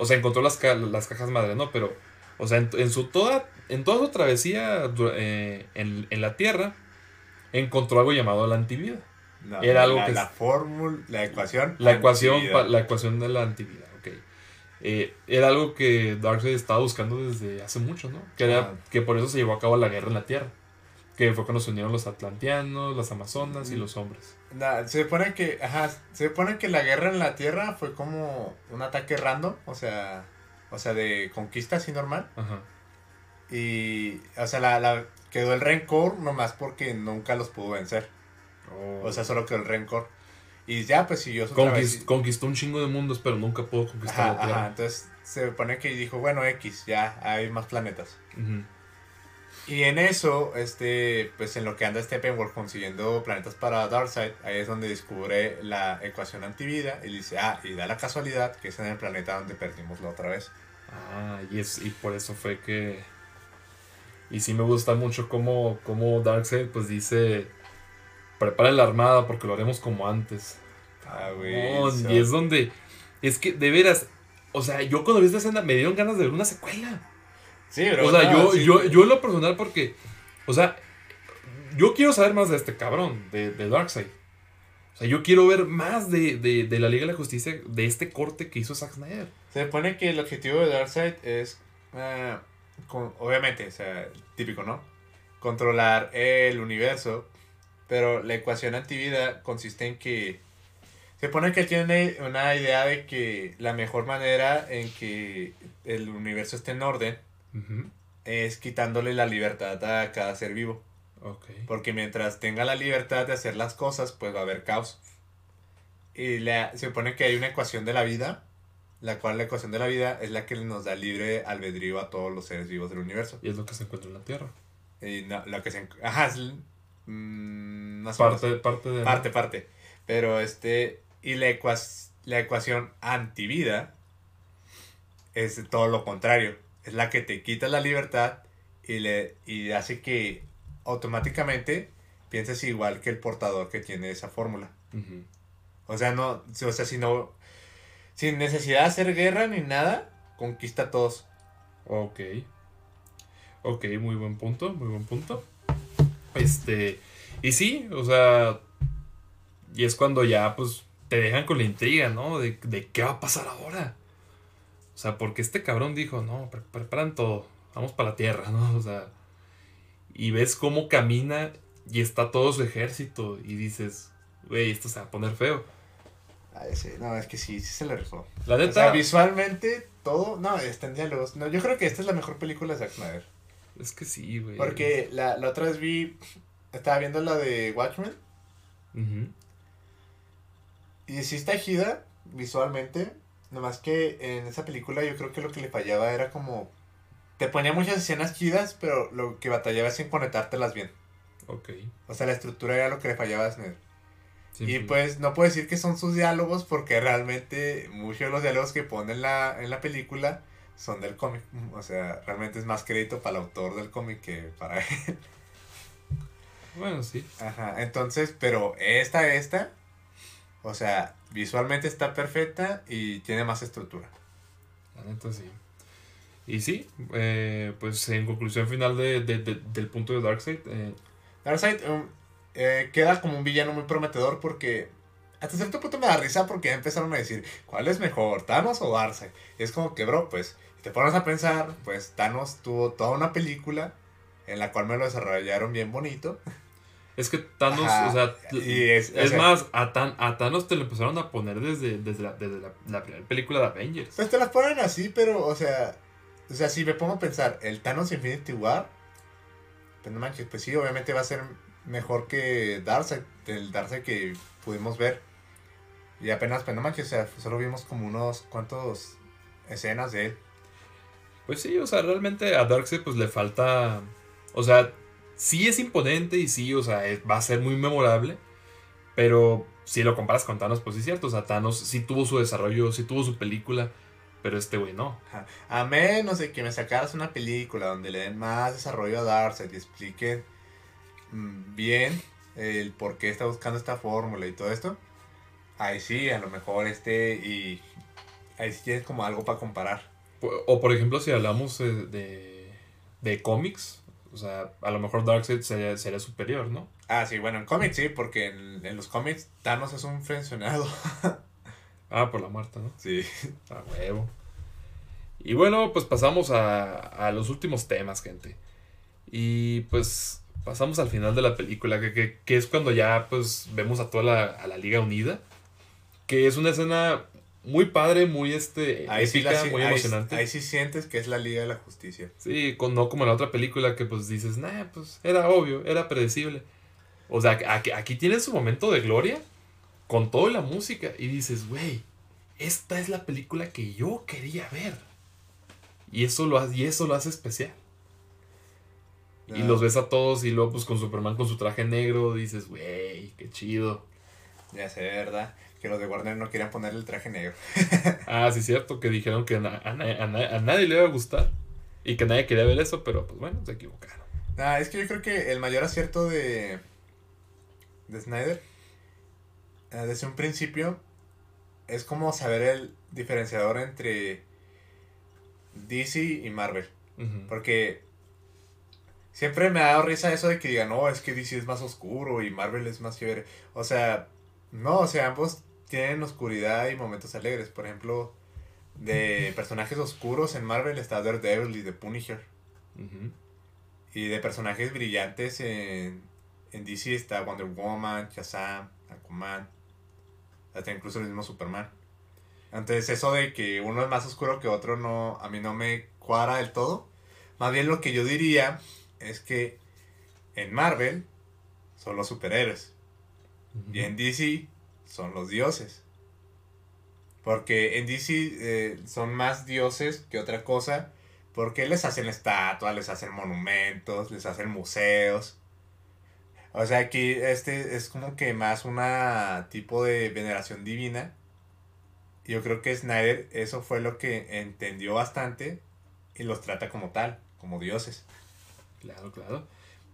o sea, encontró las, ca- las cajas madres, ¿no? Pero, o sea, en, en su toda, en toda su travesía eh, en, en la Tierra, encontró algo llamado la antivida. No, Era algo la, que- La fórmula, la ecuación. La ecuación, la ecuación de la antivida. Eh, era algo que Darkseid estaba buscando desde hace mucho, ¿no? Que, era, Ah. que por eso se llevó a cabo la guerra en la Tierra. Que fue cuando se unieron los atlanteanos, las amazonas y los hombres. Se supone que, ajá, se supone que la guerra en la Tierra fue como un ataque random, o sea, o sea, de conquista así normal. Ajá. Y, o sea, la, la- quedó el rencor nomás porque nunca los pudo vencer. Oh. O sea, solo quedó el rencor. Y ya, pues siguió su Conquist- conquistó un chingo de mundos, pero nunca pudo conquistar Ajá, la Tierra. ajá, entonces se supone que dijo, bueno, X, ya hay más planetas. Ujú. Y en eso, este, pues en lo que anda Steppenwolf consiguiendo planetas para Darkseid, ahí es donde descubre la ecuación antivida y dice, ah, y da la casualidad que es en el planeta donde perdimos la otra vez. Ah, y, es, y por eso fue que... Y sí me gusta mucho cómo, cómo Darkseid pues dice, preparen la armada porque lo haremos como antes. Ah, y es donde... Es que, de veras, o sea, yo cuando vi esta escena me dieron ganas de ver una secuela. Sí, pero. O sea, yo, yo, yo en lo personal, porque. O sea, yo quiero saber más de este cabrón, de, de Darkseid. O sea, yo quiero ver más de, de, la Liga de la Justicia, de este corte que hizo Zack Snyder. Se supone que el objetivo de Darkseid es. Uh, con, obviamente, o sea, típico, ¿no? Controlar el universo. Pero la ecuación antivida consiste en que. Se supone que tiene una idea de que la mejor manera en que el universo esté en orden es quitándole la libertad a cada ser vivo. Porque mientras tenga la libertad de hacer las cosas, pues va a haber caos. Y se supone que hay una ecuación de la vida, la cual la ecuación de la vida es la que nos da libre albedrío a todos los seres vivos del universo. Y es lo que se encuentra en la Tierra. Y no, lo que se Ajá, es, mm, parte, parte de... Parte, parte. Pero este... Y la, la ecuación antivida es todo lo contrario es la que te quita la libertad y, le, y hace que automáticamente pienses igual que el portador que tiene esa fórmula. O sea, no, o sea, si no, sin necesidad de hacer guerra ni nada, conquista a todos. Ok. Ok, muy buen punto, muy buen punto. Este, y sí, o sea, y es cuando ya, pues, te dejan con la intriga, ¿no? De, de qué va a pasar ahora. O sea, porque este cabrón dijo, no, preparan todo, vamos para la tierra, ¿no? O sea, y ves cómo camina y está todo su ejército y dices, güey, esto se va a poner feo. Ay, sí, no, es que sí, sí se le rifó. La neta. O sea, visualmente, todo, no, está en diálogos. No, yo creo que esta es la mejor película de Zack Snyder. Es que sí, güey. Porque la, la otra vez vi, estaba viendo la de Watchmen. Y sí está gira visualmente, Nomás que en esa película yo creo que lo que le fallaba era como... Te ponía muchas escenas chidas, pero lo que batallaba es en conectártelas bien. Ok. O sea, la estructura era lo que le fallaba a Snyder. y pues no puedo decir que son sus diálogos porque realmente muchos de los diálogos que pone en la, en la película son del cómic. O sea, realmente es más crédito para el autor del cómic que para él. Bueno, sí. Ajá, entonces, pero esta, esta, o sea, visualmente está perfecta y tiene más estructura. Neta sí. Y sí, eh, pues en conclusión final de, del punto de Darkseid. Eh, Darkseid um, eh, queda como un villano muy prometedor porque hasta cierto punto me da risa porque empezaron a decir, ¿cuál es mejor, Thanos o Darkseid? es como que, bro, pues, te pones a pensar, pues Thanos tuvo toda una película en la cual me lo desarrollaron bien bonito. Es que Thanos, o sea, es, más, a, Thanos te lo empezaron a poner desde, desde, la, desde la, primera película de Avengers. Pues te las ponen así, pero, o sea, o sea, si me pongo a pensar, el Thanos Infinity War, pues no manches, pues sí, obviamente va a ser mejor que Darkseid, el Darkseid que pudimos ver. Y apenas, pues no manches, o sea, solo vimos como unos cuantos escenas de él. Pues sí, o sea, realmente a Darkseid pues le falta, o sea, sí es imponente y sí, o sea, va a ser muy memorable. Pero si lo comparas con Thanos, pues sí es cierto. O sea, Thanos sí tuvo su desarrollo, sí tuvo su película. Pero este güey no. A menos de que me sacaras una película donde le den más desarrollo a Darkseid y expliquen mm, bien el por qué está buscando esta fórmula y todo esto. Ahí sí, a lo mejor este y ahí sí tienes como algo para comparar. O por ejemplo, si hablamos de, de cómics, o sea, a lo mejor Darkseid sería, sería superior, ¿no? Ah, sí, bueno, en cómics sí, porque en, los cómics Thanos es un frencionado. ah, por la muerte, ¿no? Sí. A huevo. Y bueno, pues pasamos a, a los últimos temas, gente. Y pues pasamos al final de la película, que, que, que es cuando ya pues vemos a toda la, a la Liga Unida. Que es una escena muy padre, muy este, ahí épica, muy emocionante. Ahí, sí sientes que es la Liga de la Justicia. Sí, con, no como en la otra película que pues dices, nah, pues era obvio, era predecible. O sea, aquí, aquí tiene su momento de gloria con toda la música y dices, güey, esta es la película que yo quería ver. Y eso lo, y eso lo hace especial. Y Ah. los ves a todos y luego pues con Superman con su traje negro dices, güey, qué chido. Ya sé, ¿verdad? Que los de Warner no querían ponerle el traje negro. Ah, sí, cierto, que dijeron que na- a, na- a na- a nadie le iba a gustar. Y que nadie quería ver eso, pero pues bueno, se equivocaron. Nah, es que yo creo que el mayor acierto de. de Snyder. eh, desde un principio. Es como saber el diferenciador entre. DC y Marvel. Porque. Siempre me ha dado risa eso de que digan, no, es que DC es más oscuro y Marvel es más chévere. O sea, no, o sea, ambos tienen oscuridad y momentos alegres. Por ejemplo, de personajes oscuros en Marvel está Daredevil y The Punisher. Y de personajes brillantes en, en DC está Wonder Woman, Shazam, Aquaman, hasta incluso el mismo Superman. Entonces eso de que uno es más oscuro que otro no a mí no me cuadra del todo. Más bien lo que yo diría es que en Marvel son los superhéroes y en DC son los dioses. Porque en DC eh, son más dioses que otra cosa. Porque les hacen estatuas, les hacen monumentos, les hacen museos. O sea, aquí este es como que más una tipo de veneración divina. Yo creo que Snyder eso fue lo que entendió bastante y los trata como tal, como dioses. Claro, claro.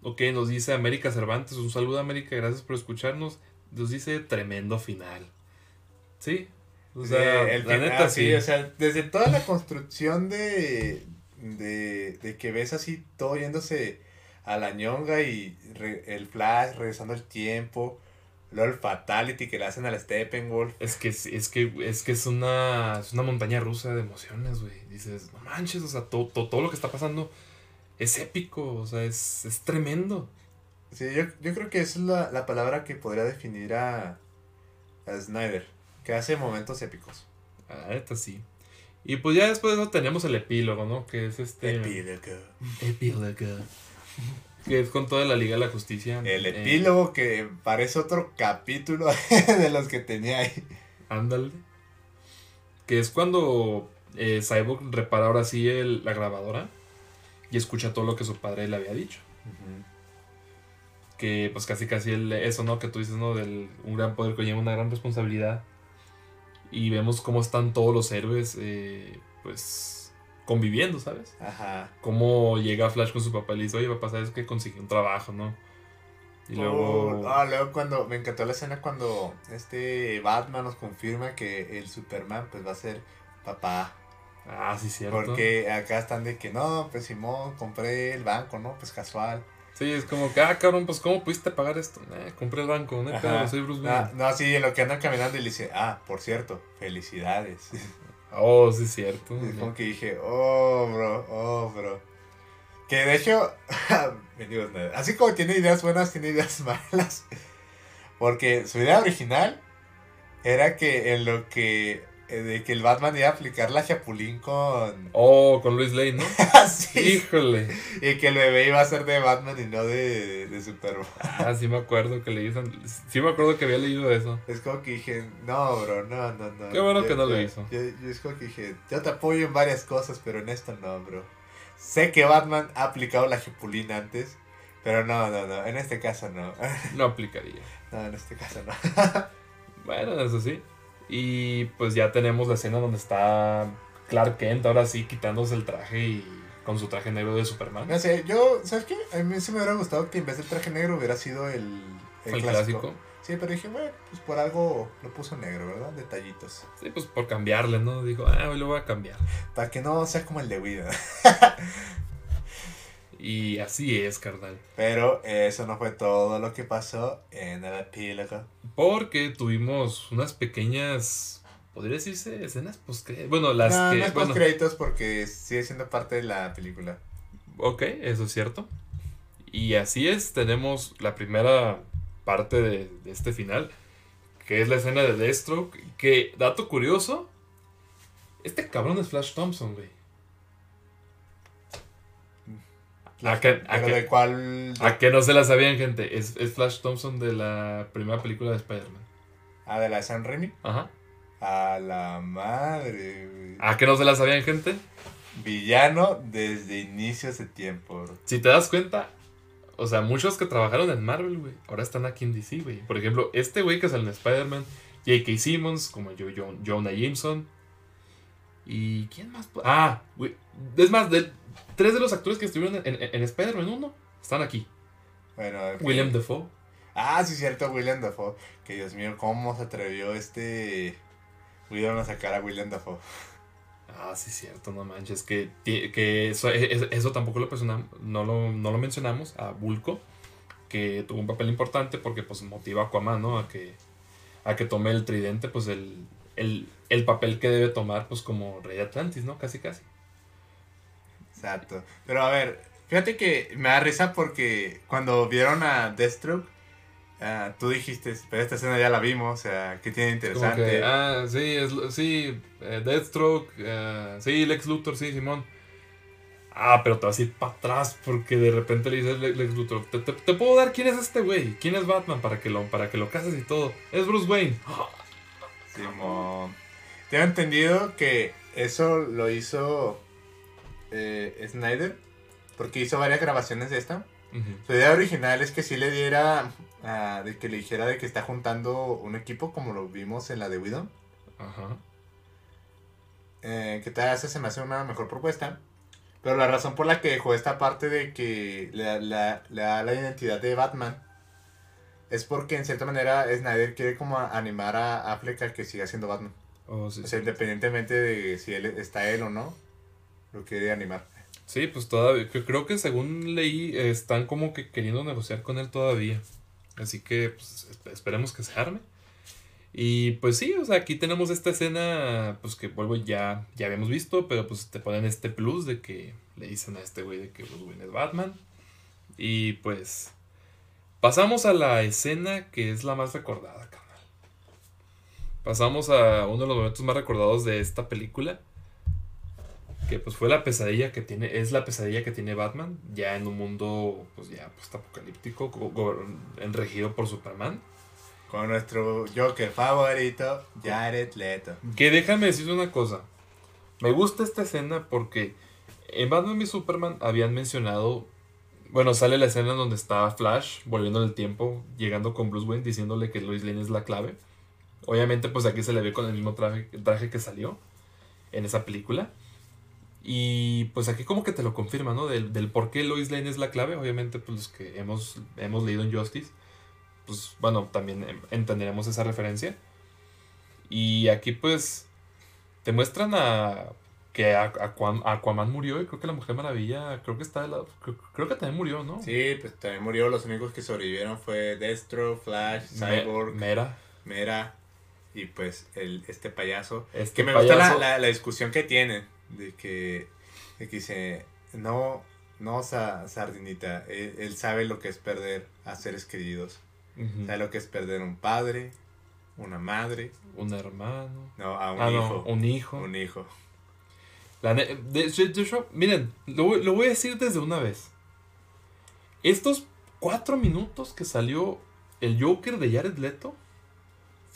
Ok, nos dice América Cervantes, un saludo América, gracias por escucharnos. Nos dice tremendo final. Sí. O sea, el la final, neta sí, sí. o sea, desde toda la construcción de, de, de que ves así todo yéndose a la ñonga y re- el flash regresando el tiempo, luego el fatality que le hacen al Steppenwolf. Es que es, es que es que es una es una montaña rusa de emociones, güey. Dices, no manches, o sea, to- to- todo lo que está pasando es épico, o sea, es, es tremendo. Sí, yo, yo creo que esa es la, la palabra que podría definir a, a Snyder, que hace momentos épicos. La neta sí. Y pues ya después de eso tenemos el epílogo, ¿no? Que es este Epílogo. epílogo. Que es con toda la Liga de la Justicia. El Eh, epílogo que parece otro capítulo de los que tenía ahí. Ándale. Que es cuando eh, Cyborg repara ahora sí el- la grabadora y escucha todo lo que su padre le había dicho. Que pues casi casi el, eso, ¿no? Que tú dices, ¿no? Del un gran poder que lleva una gran responsabilidad. Y vemos cómo están todos los héroes, eh, pues, conviviendo, ¿sabes? Ajá. Cómo llega Flash con su papá y le dice, oye, papá, ¿sabes que consiguió un trabajo, no? Y luego... Oh, ah, luego cuando me encantó la escena cuando este Batman nos confirma que el Superman pues va a ser papá. Ah, sí, cierto. Porque acá están de que no, pues Simón, compré el banco, ¿no? Pues casual. Sí, es como que, ah, cabrón, pues, ¿cómo pudiste pagar esto? Eh, compré el banco, no, soy Bruce No, Wayne. no, sí, en lo que andan caminando y le dice, ah, por cierto, felicidades. Oh, sí, cierto. es como que dije, oh, bro, oh, bro. Que de hecho, así como tiene ideas buenas, tiene ideas malas. Porque su idea original era que en lo que, de que el Batman iba a aplicar la chapulín con... Oh, con Luis Lane, ¿no? Así. Híjole. Y que el bebé iba a ser de Batman y no de, de Superman. Ah, sí me acuerdo que leí eso. Sí me acuerdo que había leído eso. Es como que dije, no, bro, no, no, no. Qué bueno Yo- que no lo yo- hizo. Yo, yo es como que dije, yo te apoyo en varias cosas, pero en esto no, bro. Sé que Batman ha aplicado la chapulín antes, pero no, no, no, en este caso no. No aplicaría. No, en este caso no. Bueno, eso sí. Y pues ya tenemos la escena donde está Clark Kent, ahora sí, quitándose el traje y con su traje negro de Superman. No sé, yo, ¿sabes qué? A mí sí me hubiera gustado que en vez del traje negro hubiera sido el, el, El clásico. clásico. Sí, pero dije, bueno, pues por algo lo puso negro, ¿verdad? Detallitos. Sí, pues por cambiarle, ¿no? Digo, ah, hoy lo voy a cambiar. Para que no sea como el de Widow. Y así es, carnal. Pero eso no fue todo lo que pasó en el epílogo. Porque tuvimos unas pequeñas, podría decirse, escenas post Bueno, las no, que... no es bueno, porque sigue siendo parte de la película. Ok, eso es cierto. Y así es, tenemos la primera parte de, de este final, que es la escena de Deathstroke, que, dato curioso, este cabrón es Flash Thompson, güey. ¿A qué- a Pero qué- de cuál. ¿A que no se la sabían, gente? Es, es Flash Thompson de la primera película de Spider-Man. Ah, de la de San Remy. Ajá. A la madre, güey. ¿A que no se la sabían, gente? Villano desde inicios de tiempo, bro. Si te das cuenta, o sea, muchos que trabajaron en Marvel, güey, ahora están aquí en DC, güey. Por ejemplo, este güey que sale en Spider-Man, J.K. Simmons, como yo, Jonah Jameson. ¿Y quién más? Ah, güey. Es más, de, tres de los actores que estuvieron en, en, Spider-Man 1 están aquí. Bueno, William Defoe. Ah, sí, cierto, William Dafoe. Que Dios mío, cómo se atrevió este. William a sacar a William Dafoe. Ah, sí, cierto, no manches. Que, que eso, eso, tampoco lo, no lo, no lo mencionamos a Bulko. Que tuvo un papel importante porque pues motiva a Aquaman, ¿no? A que, a que tome el tridente, pues el, el, el papel que debe tomar, pues como Rey de Atlantis, ¿no? Casi, casi. Exacto. Pero a ver, fíjate que me da risa porque cuando vieron a Deathstroke Ah, tú dijiste, pero esta escena ya la vimos, o sea, ¿qué tiene interesante? ah, sí, es, sí, eh, Deathstroke, uh, sí, Lex Luthor, sí, Simón. Ah, pero te vas a ir para atrás porque de repente le dices Lex Luthor, ¿te, te, puedo dar quién es este güey? ¿Quién es Batman para que lo, para que lo cases y todo? Es Bruce Wayne. Simón. Tengo entendido que eso lo hizo eh, Snyder porque hizo varias grabaciones de esta. Su idea original es que sí le diera de que le dijera de que está juntando un equipo como lo vimos en la de Widow. Ajá. Eh, que tal se me hace una mejor propuesta. Pero la razón por la que dejó esta parte de que le, da la identidad de Batman es porque en cierta manera Snyder quiere como animar a Affleck a que siga siendo Batman. Oh, o sea, independientemente de si él está él o no, lo quiere animar. Sí, pues todavía, creo que según leí, están como que queriendo negociar con él todavía. Así que pues, esperemos que se arme. Y pues sí, o sea, aquí tenemos esta escena, pues que vuelvo ya, ya habíamos visto, pero pues te ponen este plus de que le dicen a este güey de que Wayne es Batman. Y pues pasamos a la escena que es la más recordada, carnal. Pasamos a uno de los momentos más recordados de esta película. Que pues fue la pesadilla que tiene, es la pesadilla que tiene Batman, ya en un mundo pues ya post-apocalíptico, regido por Superman. Con nuestro Joker favorito, Jared Leto. Que déjame decir una cosa. Me gusta esta escena porque en Batman y Superman habían mencionado. Bueno, sale la escena donde está Flash volviendo en el tiempo, llegando con Bruce Wayne diciéndole que Lois Lane es la clave. Obviamente, pues aquí se le ve con el mismo traje, traje que salió en esa película. Y pues aquí como que te lo confirma, ¿no? Del, del por qué Lois Lane es la clave. Obviamente, pues los que hemos, hemos leído en Justice, pues bueno, también entenderemos esa referencia. Y aquí pues te muestran a que Aquaman, murió y creo que la Mujer Maravilla, creo que está de lado, creo, que también murió, ¿no? Sí, pues también murió. Los únicos que sobrevivieron fue Destro, Flash, Cyborg, Mera. Mera y pues el, este payaso. Este que me gusta la, la, la discusión que tienen de que, dice, no, no, Sardinita, él, sabe lo que es perder a seres queridos. Sabe lo que es perder un padre, una madre. Un hermano. No, a un ah, hijo. un hijo. Un hijo. de, miren, lo, lo voy a decir desde una vez. Estos cuatro minutos que salió el Joker de Jared Leto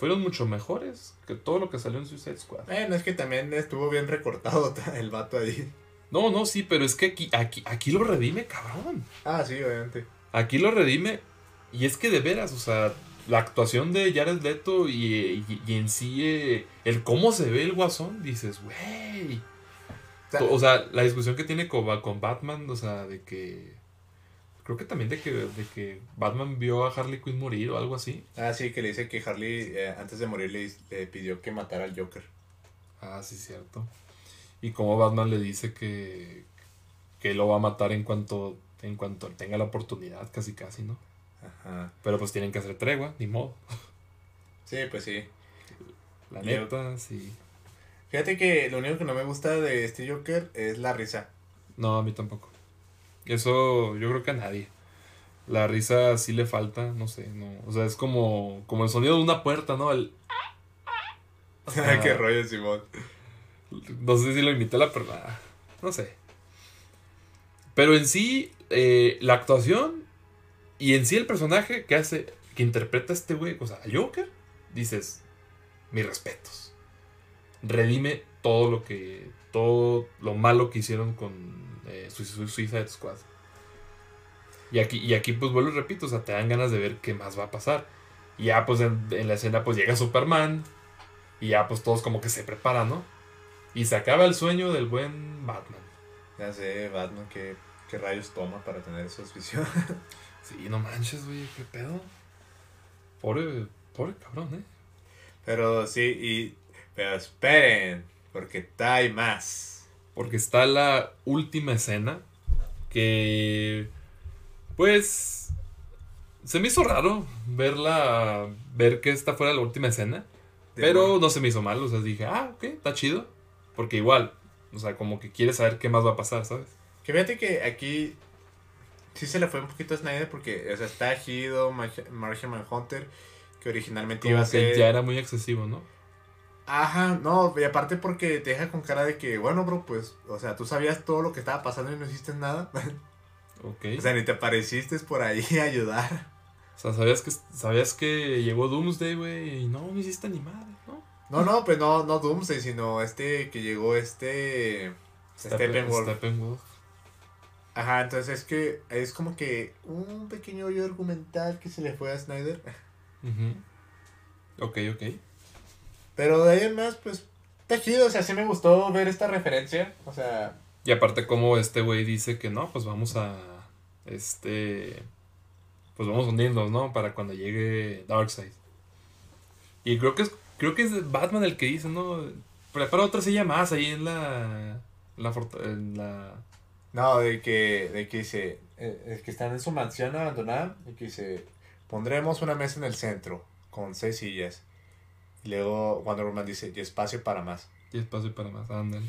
fueron mucho mejores que todo lo que salió en Suicide Squad. Bueno, es que también estuvo bien recortado el vato ahí. No, no, sí, pero es que aquí, aquí, aquí lo redime, cabrón. Ah, sí, obviamente. Aquí lo redime. Y es que de veras, o sea, la actuación de Jared Leto y, en sí eh, el cómo se ve el guasón, dices, güey. O sea, la discusión que tiene con, con Batman, o sea, de que Creo que también de que, de que Batman vio a Harley Quinn morir o algo así. Ah, sí, que le dice que Harley eh, antes de morir le, pidió que matara al Joker. Ah, sí, cierto. Y como Batman le dice que, que lo va a matar en cuanto, en cuanto tenga la oportunidad, casi casi, ¿no? Ajá. Pero pues tienen que hacer tregua, ni modo. Sí, pues sí. La neta, sí. Fíjate que lo único que no me gusta de este Joker es la risa. No, a mí tampoco. Eso yo creo que a nadie. La risa sí le falta, no sé, no. O sea, es como, como el sonido de una puerta, ¿no? El... Qué rollo, Simón. No sé si lo imité la persona. No sé. Pero en sí, eh, la actuación y en sí el personaje que hace, que interpreta a este güey, o sea, a Joker, dices, mis respetos. Redime todo lo que, todo lo malo que hicieron con eh, Suicide Squad. Y aquí, y aquí pues vuelvo y repito, o sea, te dan ganas de ver qué más va a pasar. Y ya pues en, en la escena pues llega Superman. Y ya pues todos como que se preparan, ¿no? Y se acaba el sueño del buen Batman. Ya sé, Batman, ¿qué, qué rayos toma para tener esas visiones? Sí, no manches, güey, qué pedo. Pobre, pobre cabrón, ¿eh? Pero sí, y. Pero esperen, porque hay más. Porque está la última escena que pues se me hizo raro verla ver que esta fuera la última escena, De pero bueno. no se me hizo mal, o sea, dije, "Ah, ok, está chido", porque igual, o sea, como que quiere saber qué más va a pasar, ¿sabes? Que fíjate que aquí sí se le fue un poquito a Snyder porque, o sea, está Hido, Martian Manhunter, que originalmente iba a que ser... ya era muy excesivo, ¿no? Ajá, no, y aparte porque te deja con cara de que, bueno, bro, pues, o sea, tú sabías todo lo que estaba pasando y no hiciste nada. Ok. o sea, ni te apareciste por ahí a ayudar. O sea, sabías que sabías que llegó Doomsday, güey, y no, no hiciste ni madre, ¿no? No, no, pues no, no Doomsday, sino este que llegó este... Steppenwolf. Steppenwolf. Ajá, entonces es que es como que un pequeño hoyo argumental que se le fue a Snyder. Ujú. Ok, ok. Pero de ahí en más, pues, está chido, o sea, sí me gustó ver esta referencia. O sea, Y aparte como este güey dice que no, pues vamos a este pues vamos a unirnos, ¿no? Para cuando llegue Darkseid. Y creo que es creo que es Batman el que dice, ¿no? Prepara otra silla más ahí en la en la no, de que, de que dice, eh, es que están en su mansión abandonada y que dice, pondremos una mesa en el centro con seis sillas. Y luego Wonder Woman dice, y espacio para más. y espacio para más, ándale.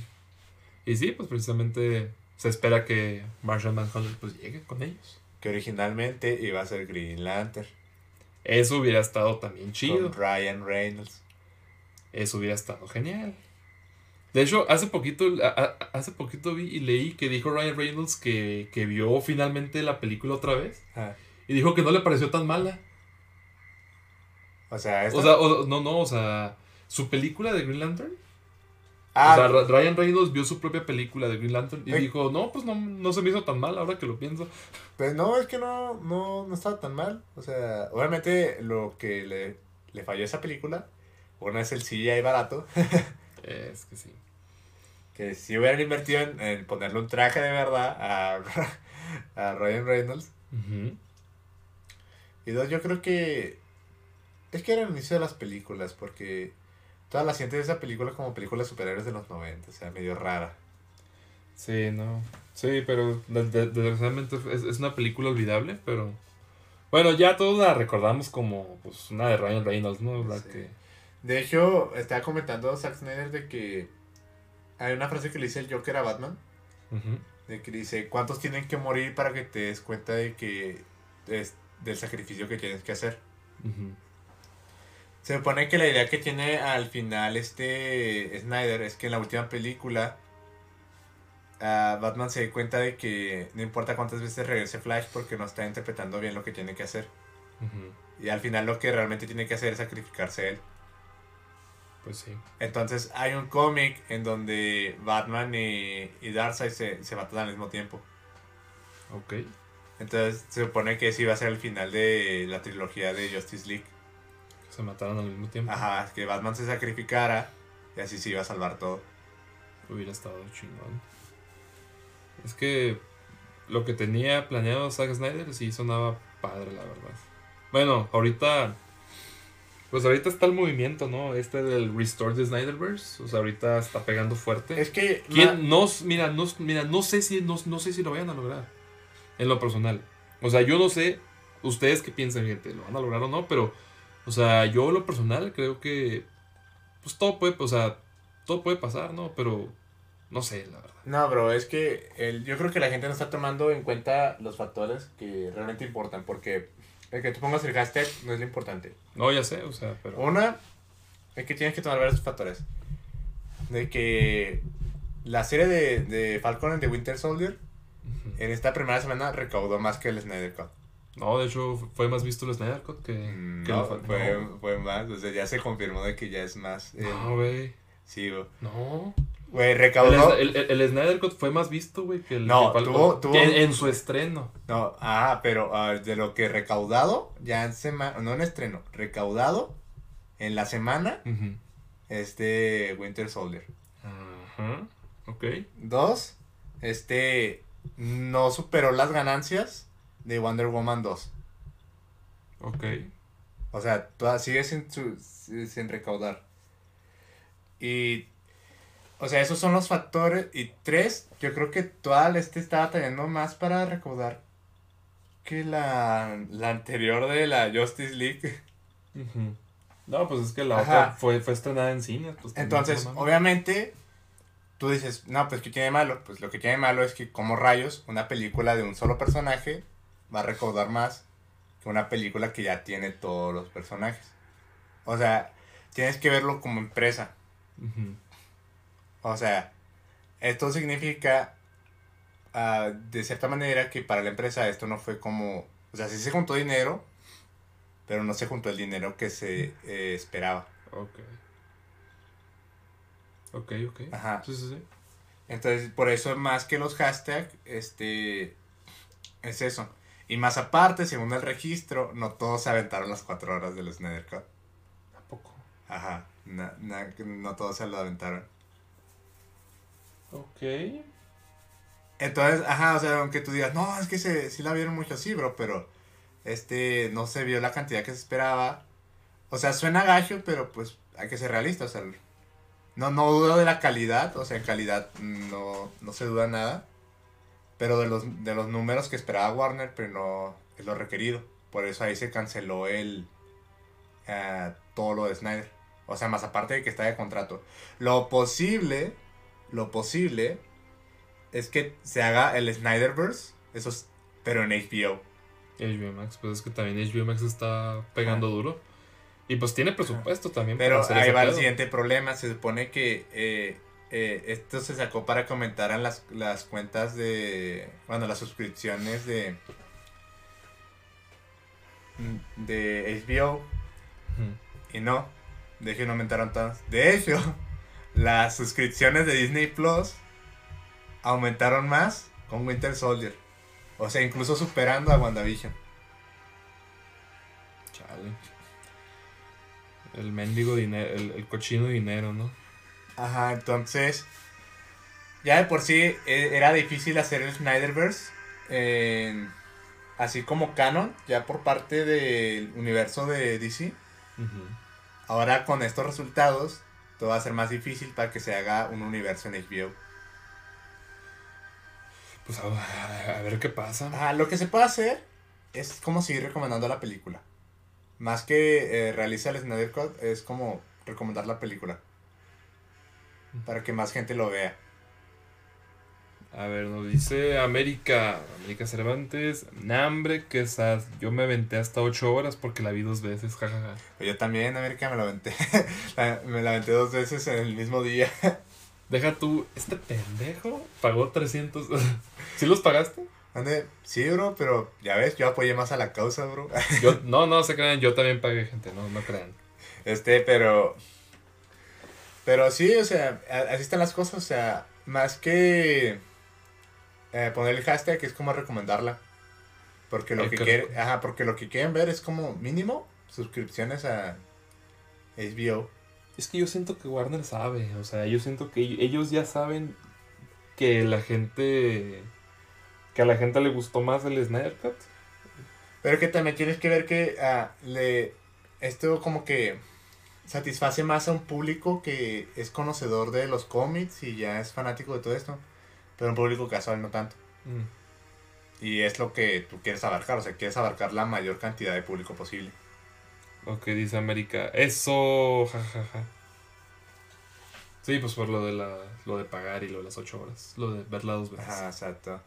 Y sí, pues precisamente se espera que Martian Manhunter pues llegue con ellos. Que originalmente iba a ser Green Lantern. Eso hubiera estado también chido. Con Ryan Reynolds. Eso hubiera estado genial. De hecho, hace poquito, hace poquito vi y leí que dijo Ryan Reynolds que, que vio finalmente la película otra vez. Ah, Y dijo que no le pareció tan mala. O sea, esta- O sea, o- no, no, o sea, su película de Green Lantern. Ah, o sea, Ryan Reynolds vio su propia película de Green Lantern y dijo, no, pues no, no se me hizo tan mal ahora que lo pienso. Pues no, es que no, no, no estaba tan mal. O sea, obviamente lo que le, le falló a esa película, una es el CGI barato, Es que sí. que si hubieran invertido en, en ponerle un traje de verdad a, a Ryan Reynolds. Y dos, yo creo que es que era el inicio de las películas, porque todas las sientes de esa película como películas superhéroes de los 90, o sea, medio rara. Sí, no. Sí, pero de- de- desgraciadamente es, es una película olvidable, pero... Bueno, ya todos la recordamos como pues, una de Ryan Reynolds, ¿no? La Sí. que... De hecho, estaba comentando Zack Snyder de que hay una frase que le dice el Joker a Batman. De que dice, ¿cuántos tienen que morir para que te des cuenta de que es del sacrificio que tienes que hacer? Ujú. Se supone que la idea que tiene al final este Snyder es que en la última película Batman se dé cuenta de que no importa cuántas veces regrese Flash porque no está interpretando bien lo que tiene que hacer. Y al final lo que realmente tiene que hacer es sacrificarse él. Pues sí. Entonces hay un cómic en donde Batman y, y Darkseid se, se matan al mismo tiempo. Ok. Entonces se supone que ese iba a ser el final de la trilogía de Justice League. Se mataron al mismo tiempo. Ajá, que Batman se sacrificara y así se iba a salvar todo. Hubiera estado chingón. Es que lo que tenía planeado Zack Snyder sí sonaba padre, la verdad. Bueno, ahorita. Pues ahorita está el movimiento, ¿no? Este del Restore the Snyderverse. O sea, ahorita está pegando fuerte. Es que... ¿Quién? No, mira, no, mira, no sé si no, no sé si lo vayan a lograr. En lo personal. O sea, yo no sé. Ustedes qué piensan, gente, lo van a lograr o no, pero. O sea, yo lo personal creo que. Pues todo puede, o sea, todo puede pasar, ¿no? Pero. No sé, la verdad. No, bro, es que el, yo creo que la gente no está tomando en cuenta los factores que realmente importan, porque el que tú pongas el hashtag no es lo importante. No, ya sé, o sea, pero. Una, es que tienes que tomar varios factores. De que la serie de, de Falcon and the Winter Soldier en esta primera semana recaudó más que el Snyder Cut. No, de hecho, fue más visto el Snyder Cut que. Mm, que no, fa- fue, fue más, o sea, ya se confirmó de que ya es más. eh, No, güey. sí, bro. No. Güey, recaudó. El, el, el Snyder Cut fue más visto, güey, que el. No, que tuvo- tuvo- en, en su estreno. No, ah, pero ah, de lo que recaudado, ya en semana, no en estreno, recaudado en la semana, este Winter Soldier. Ajá. Ok. Dos, este no superó las ganancias de Wonder Woman 2. Ok. O sea, toda, sigue sin, su- sin recaudar. Y, o sea, esos son los factores. Y tres, yo creo que toda la este estaba teniendo más para recaudar que la, la anterior de la Justice League. No, pues es que la Ajá. otra fue, fue estrenada en cine. Pues, Entonces, obviamente, tú dices, no, pues ¿qué tiene malo? Pues lo que tiene malo es que, como rayos, una película de un solo personaje va a recaudar más que una película que ya tiene todos los personajes. O sea, tienes que verlo como empresa. O sea, esto significa, ah, de cierta manera, que para la empresa esto no fue como, o sea, sí se juntó dinero, pero no se juntó el dinero que se eh, esperaba. Ok. Ok, ok. Ajá. Sí, sí, sí. Entonces, por eso más que los hashtags, este, es eso. Y más aparte, según el registro, no todos se aventaron las cuatro horas del Snyder Cut. ¿A poco? Ajá, na- na- no todos se lo aventaron. Ok. Entonces, ajá, o sea, aunque tú digas, no, es que se, sí la vieron mucho así, bro, pero, este, no se vio la cantidad que se esperaba. O sea, suena gacho, pero pues hay que ser realista, o sea, no, no dudo de la calidad, o sea, en calidad no, no se duda nada, pero de los, de los números que esperaba Warner, pero no es lo requerido. Por eso ahí se canceló el, eh, todo lo de Snyder. O sea, más aparte de que está de contrato. Lo posible, lo posible es que se haga el Snyderverse, eso es, pero en HBO. HBO Max, pues es que también HBO Max está pegando duro. Y pues tiene presupuesto también Pero para hacer ahí ese va el siguiente problema. Se supone que eh, eh, esto se sacó para que aumentaran las, las cuentas de. Bueno, las suscripciones de. de HBO. Y no. De hecho, no aumentaron todas. De hecho, las suscripciones de Disney Plus aumentaron más con Winter Soldier. O sea, incluso superando a WandaVision. Chale. El mendigo dinero, el, el cochino dinero, ¿no? Ajá, entonces. Ya de por sí eh, era difícil hacer el Snyderverse. eh, así como canon, ya por parte del universo de DC. Ahora con estos resultados, todo va a ser más difícil para que se haga un universo en HBO. Pues a, a ver qué pasa. Ajá, lo que se puede hacer es como seguir recomendando la película. Más que eh, realiza el Snyder Cut, es como recomendar la película. Para que más gente lo vea. A ver, nos dice América, América Cervantes, Nambre, que esas, yo me aventé hasta 8 horas porque la vi dos veces, jajaja. Pues yo también, América, me la aventé. Me la aventé dos veces en el mismo día. Deja tú, este pendejo pagó 300. ¿Sí los pagaste? Ande, sí, bro, pero ya ves, yo apoyé más a la causa, bro. Yo, no, no se crean, yo también pagué gente, no, no crean. Este, pero. Pero sí, o sea, así están las cosas, o sea, más que eh, poner el hashtag es como recomendarla. Porque lo que quieren, ajá, porque lo que quieren ver es como mínimo suscripciones a HBO. Es que yo siento que Warner sabe, o sea, yo siento que ellos ya saben que la gente, que a la gente le gustó más el Snyder Cut. Pero que también tienes que ver que ah, le esto como que satisface más a un público que es conocedor de los cómics y ya es fanático de todo esto. Pero un público casual no tanto. Mm. Y es lo que tú quieres abarcar, o sea, quieres abarcar la mayor cantidad de público posible. Ok, dice América. Eso, jajaja. Sí, pues por lo de la, lo de pagar y lo de las 8 horas. Lo de verla dos veces. Ajá, exacto.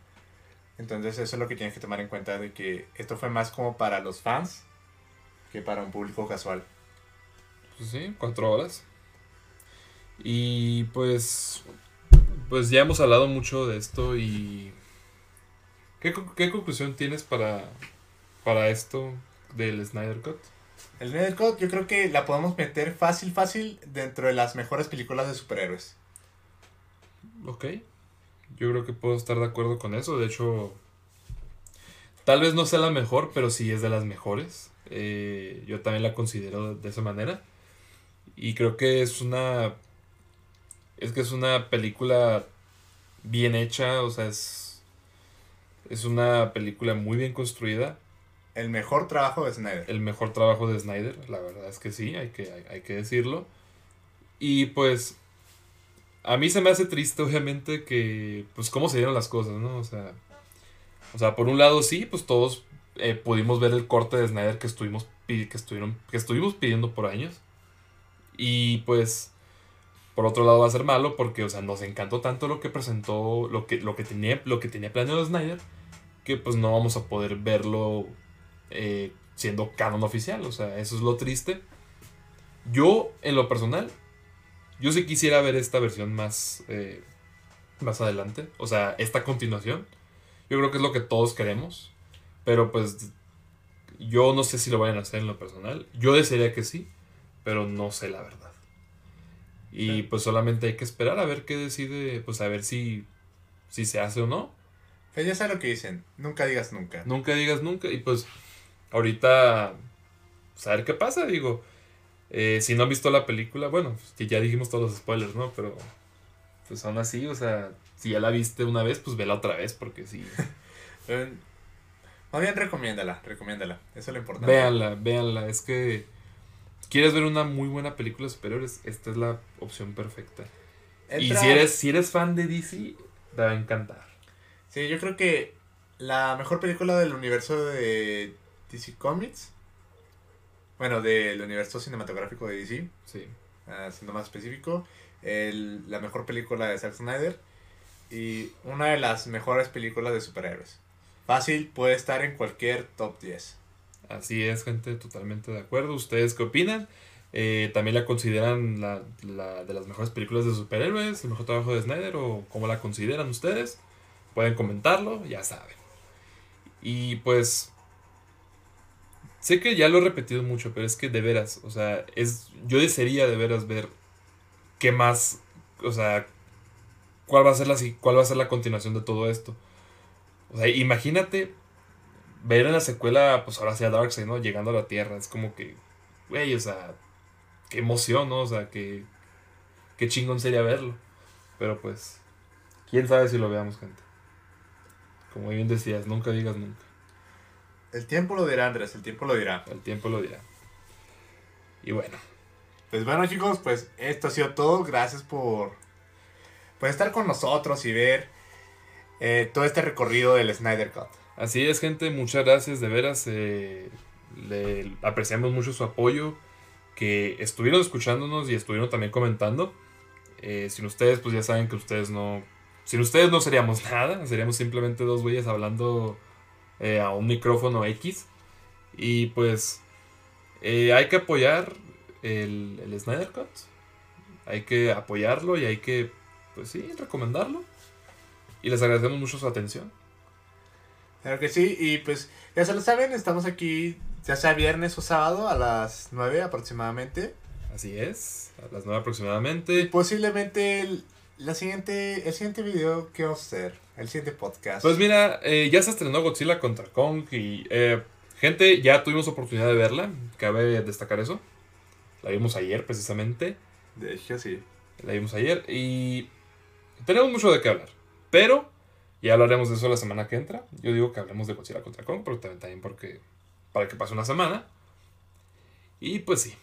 Entonces eso es lo que tienes que tomar en cuenta de que esto fue más como para los fans que para un público casual. Pues sí, 4 horas. Y pues. Pues ya hemos hablado mucho de esto y. ¿Qué, qué conclusión tienes para, para esto del Snyder Cut? El Snyder Cut yo creo que la podemos meter fácil, fácil dentro de las mejores películas de superhéroes. Ok. Yo creo que puedo estar de acuerdo con eso. De hecho, tal vez no sea la mejor, pero sí es de las mejores. Eh, yo también la considero de esa manera. Y creo que es una. Es que es una película bien hecha. O sea, es. Es una película muy bien construida. El mejor trabajo de Snyder. El mejor trabajo de Snyder, la verdad es que sí, hay que, hay, hay que decirlo. Y pues. A mí se me hace triste, obviamente, que. Pues cómo se dieron las cosas, ¿no? O sea. O sea, por un lado sí, pues todos eh, pudimos ver el corte de Snyder que estuvimos, que, estuvieron, que estuvimos pidiendo por años. Y pues, por otro lado va a ser malo porque, o sea, nos encantó tanto lo que presentó, lo que, lo que, tenía, lo que tenía planeado Snyder, que pues no vamos a poder verlo eh, siendo canon oficial. O sea, eso es lo triste. Yo, en lo personal, yo sí quisiera ver esta versión más, eh, más adelante. O sea, esta continuación. Yo creo que es lo que todos queremos. Pero pues yo no sé si lo vayan a hacer en lo personal. Yo desearía que sí, pero no sé la verdad. Y Sí. pues solamente hay que esperar a ver qué decide, pues a ver si, si se hace o no. Pues ya sabes lo que dicen. Nunca digas nunca. Nunca digas nunca. Y pues ahorita, pues, a ver qué pasa, digo. Eh, si no han visto la película, bueno, que ya dijimos todos los spoilers, ¿no? Pero pues aún así, o sea, si ya la viste una vez, pues vela otra vez, porque sí. Eh, Más bien recomiéndala, recomiéndala. Eso es lo importante. Véanla, véanla. Es que quieres ver una muy buena película de superhéroes, esta es la opción perfecta. Y si eres, si eres fan de DC, te va a encantar. Sí, yo creo que la mejor película del universo de DC Comics. Bueno, del universo cinematográfico de DC, Sí. ah, siendo más específico. el- la mejor película de Zack Snyder. Y una de las mejores películas de superhéroes. Fácil, puede estar en cualquier top 10. Así es, gente, totalmente de acuerdo. ¿Ustedes qué opinan? Eh, ¿También la consideran la, la de las mejores películas de superhéroes? ¿El mejor trabajo de Snyder? ¿O cómo la consideran ustedes? Pueden comentarlo, ya saben. Y pues... Sé que ya lo he repetido mucho, pero es que de veras, o sea, es, yo desearía de veras ver qué más, o sea, cuál va a ser la, cuál va a ser la continuación de todo esto. O sea, imagínate ver en la secuela, pues ahora sí a Darkseid, ¿no? Llegando a la Tierra. Es como que, güey, o sea, qué emoción, ¿no? O sea, que, qué chingón sería verlo. Pero pues, quién sabe si lo veamos, gente. Como bien decías, nunca digas nunca. El tiempo lo dirá, Andrés, el tiempo lo dirá. El tiempo lo dirá. Y bueno, Pues bueno chicos, pues esto ha sido todo. Gracias por, por estar con nosotros y ver eh, todo este recorrido del Snyder Cut. Así es, gente. Muchas gracias, de veras. eh, le apreciamos mucho su apoyo. Que estuvieron escuchándonos y estuvieron también comentando. Eh, sin ustedes, pues ya saben que ustedes no. Sin ustedes no seríamos nada. Seríamos simplemente dos güeyes hablando eh, a un micrófono X. Y pues. eh, hay que apoyar el, el Snyder Cut. Hay que apoyarlo y hay que. Pues sí, recomendarlo. Y les agradecemos mucho su atención. Claro que sí, y pues ya se lo saben, estamos aquí ya sea viernes o sábado a las 9 aproximadamente. Así es, a las 9 aproximadamente. Posiblemente el, la siguiente, el siguiente video que vamos a hacer, el siguiente podcast. Pues mira, eh, ya se estrenó Godzilla contra Kong y eh, gente, ya tuvimos oportunidad de verla, cabe destacar eso. La vimos ayer precisamente, de hecho sí. la vimos ayer y tenemos mucho de qué hablar. Pero ya hablaremos de eso la semana que entra. Yo digo que hablemos de Godzilla contra Kong, pero también, también porque para que pase una semana. Y pues sí,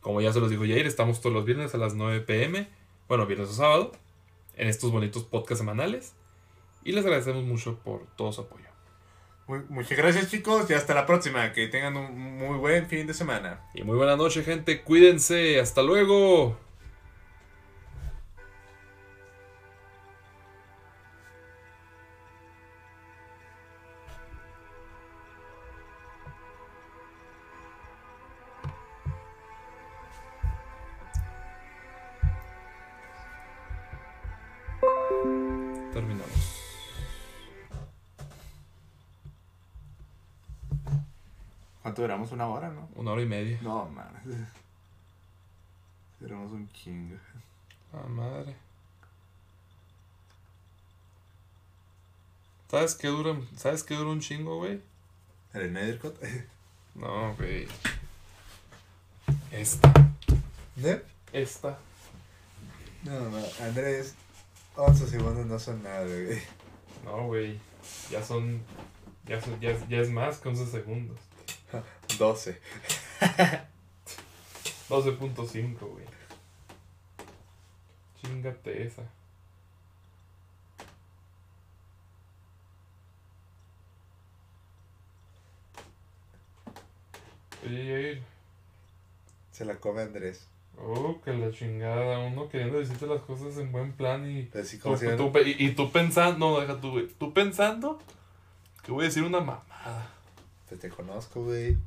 como ya se los dijo Jair, estamos todos los viernes a las 9 pm, bueno, viernes o sábado, en estos bonitos podcasts semanales. Y les agradecemos mucho por todo su apoyo. Muy- muchas gracias chicos y hasta la próxima. Que tengan un muy buen fin de semana. Y muy buena noche, gente. Cuídense. Hasta luego. una hora, ¿no? Una hora y media. No, mames. Un chingo. La madre. ¿Sabes qué dura, ¿sabes qué dura un chingo, güey? ¿El Nethercut? no, güey. Esta. ¿De? Esta. No, no, Andrés, 11 segundos no son nada, güey. No, güey. Ya son. Ya, son, ya, ya es más que 11 segundos. 12. 12.5, güey. Chingate esa. Oye, Yair. Se la come Andrés. Oh, que la chingada. Uno queriendo decirte las cosas en buen plan y. Pero sí, Tú, si y, y tú pensando. No, deja tú, güey. Tú pensando que voy a decir una mamada. Pues te conozco, güey.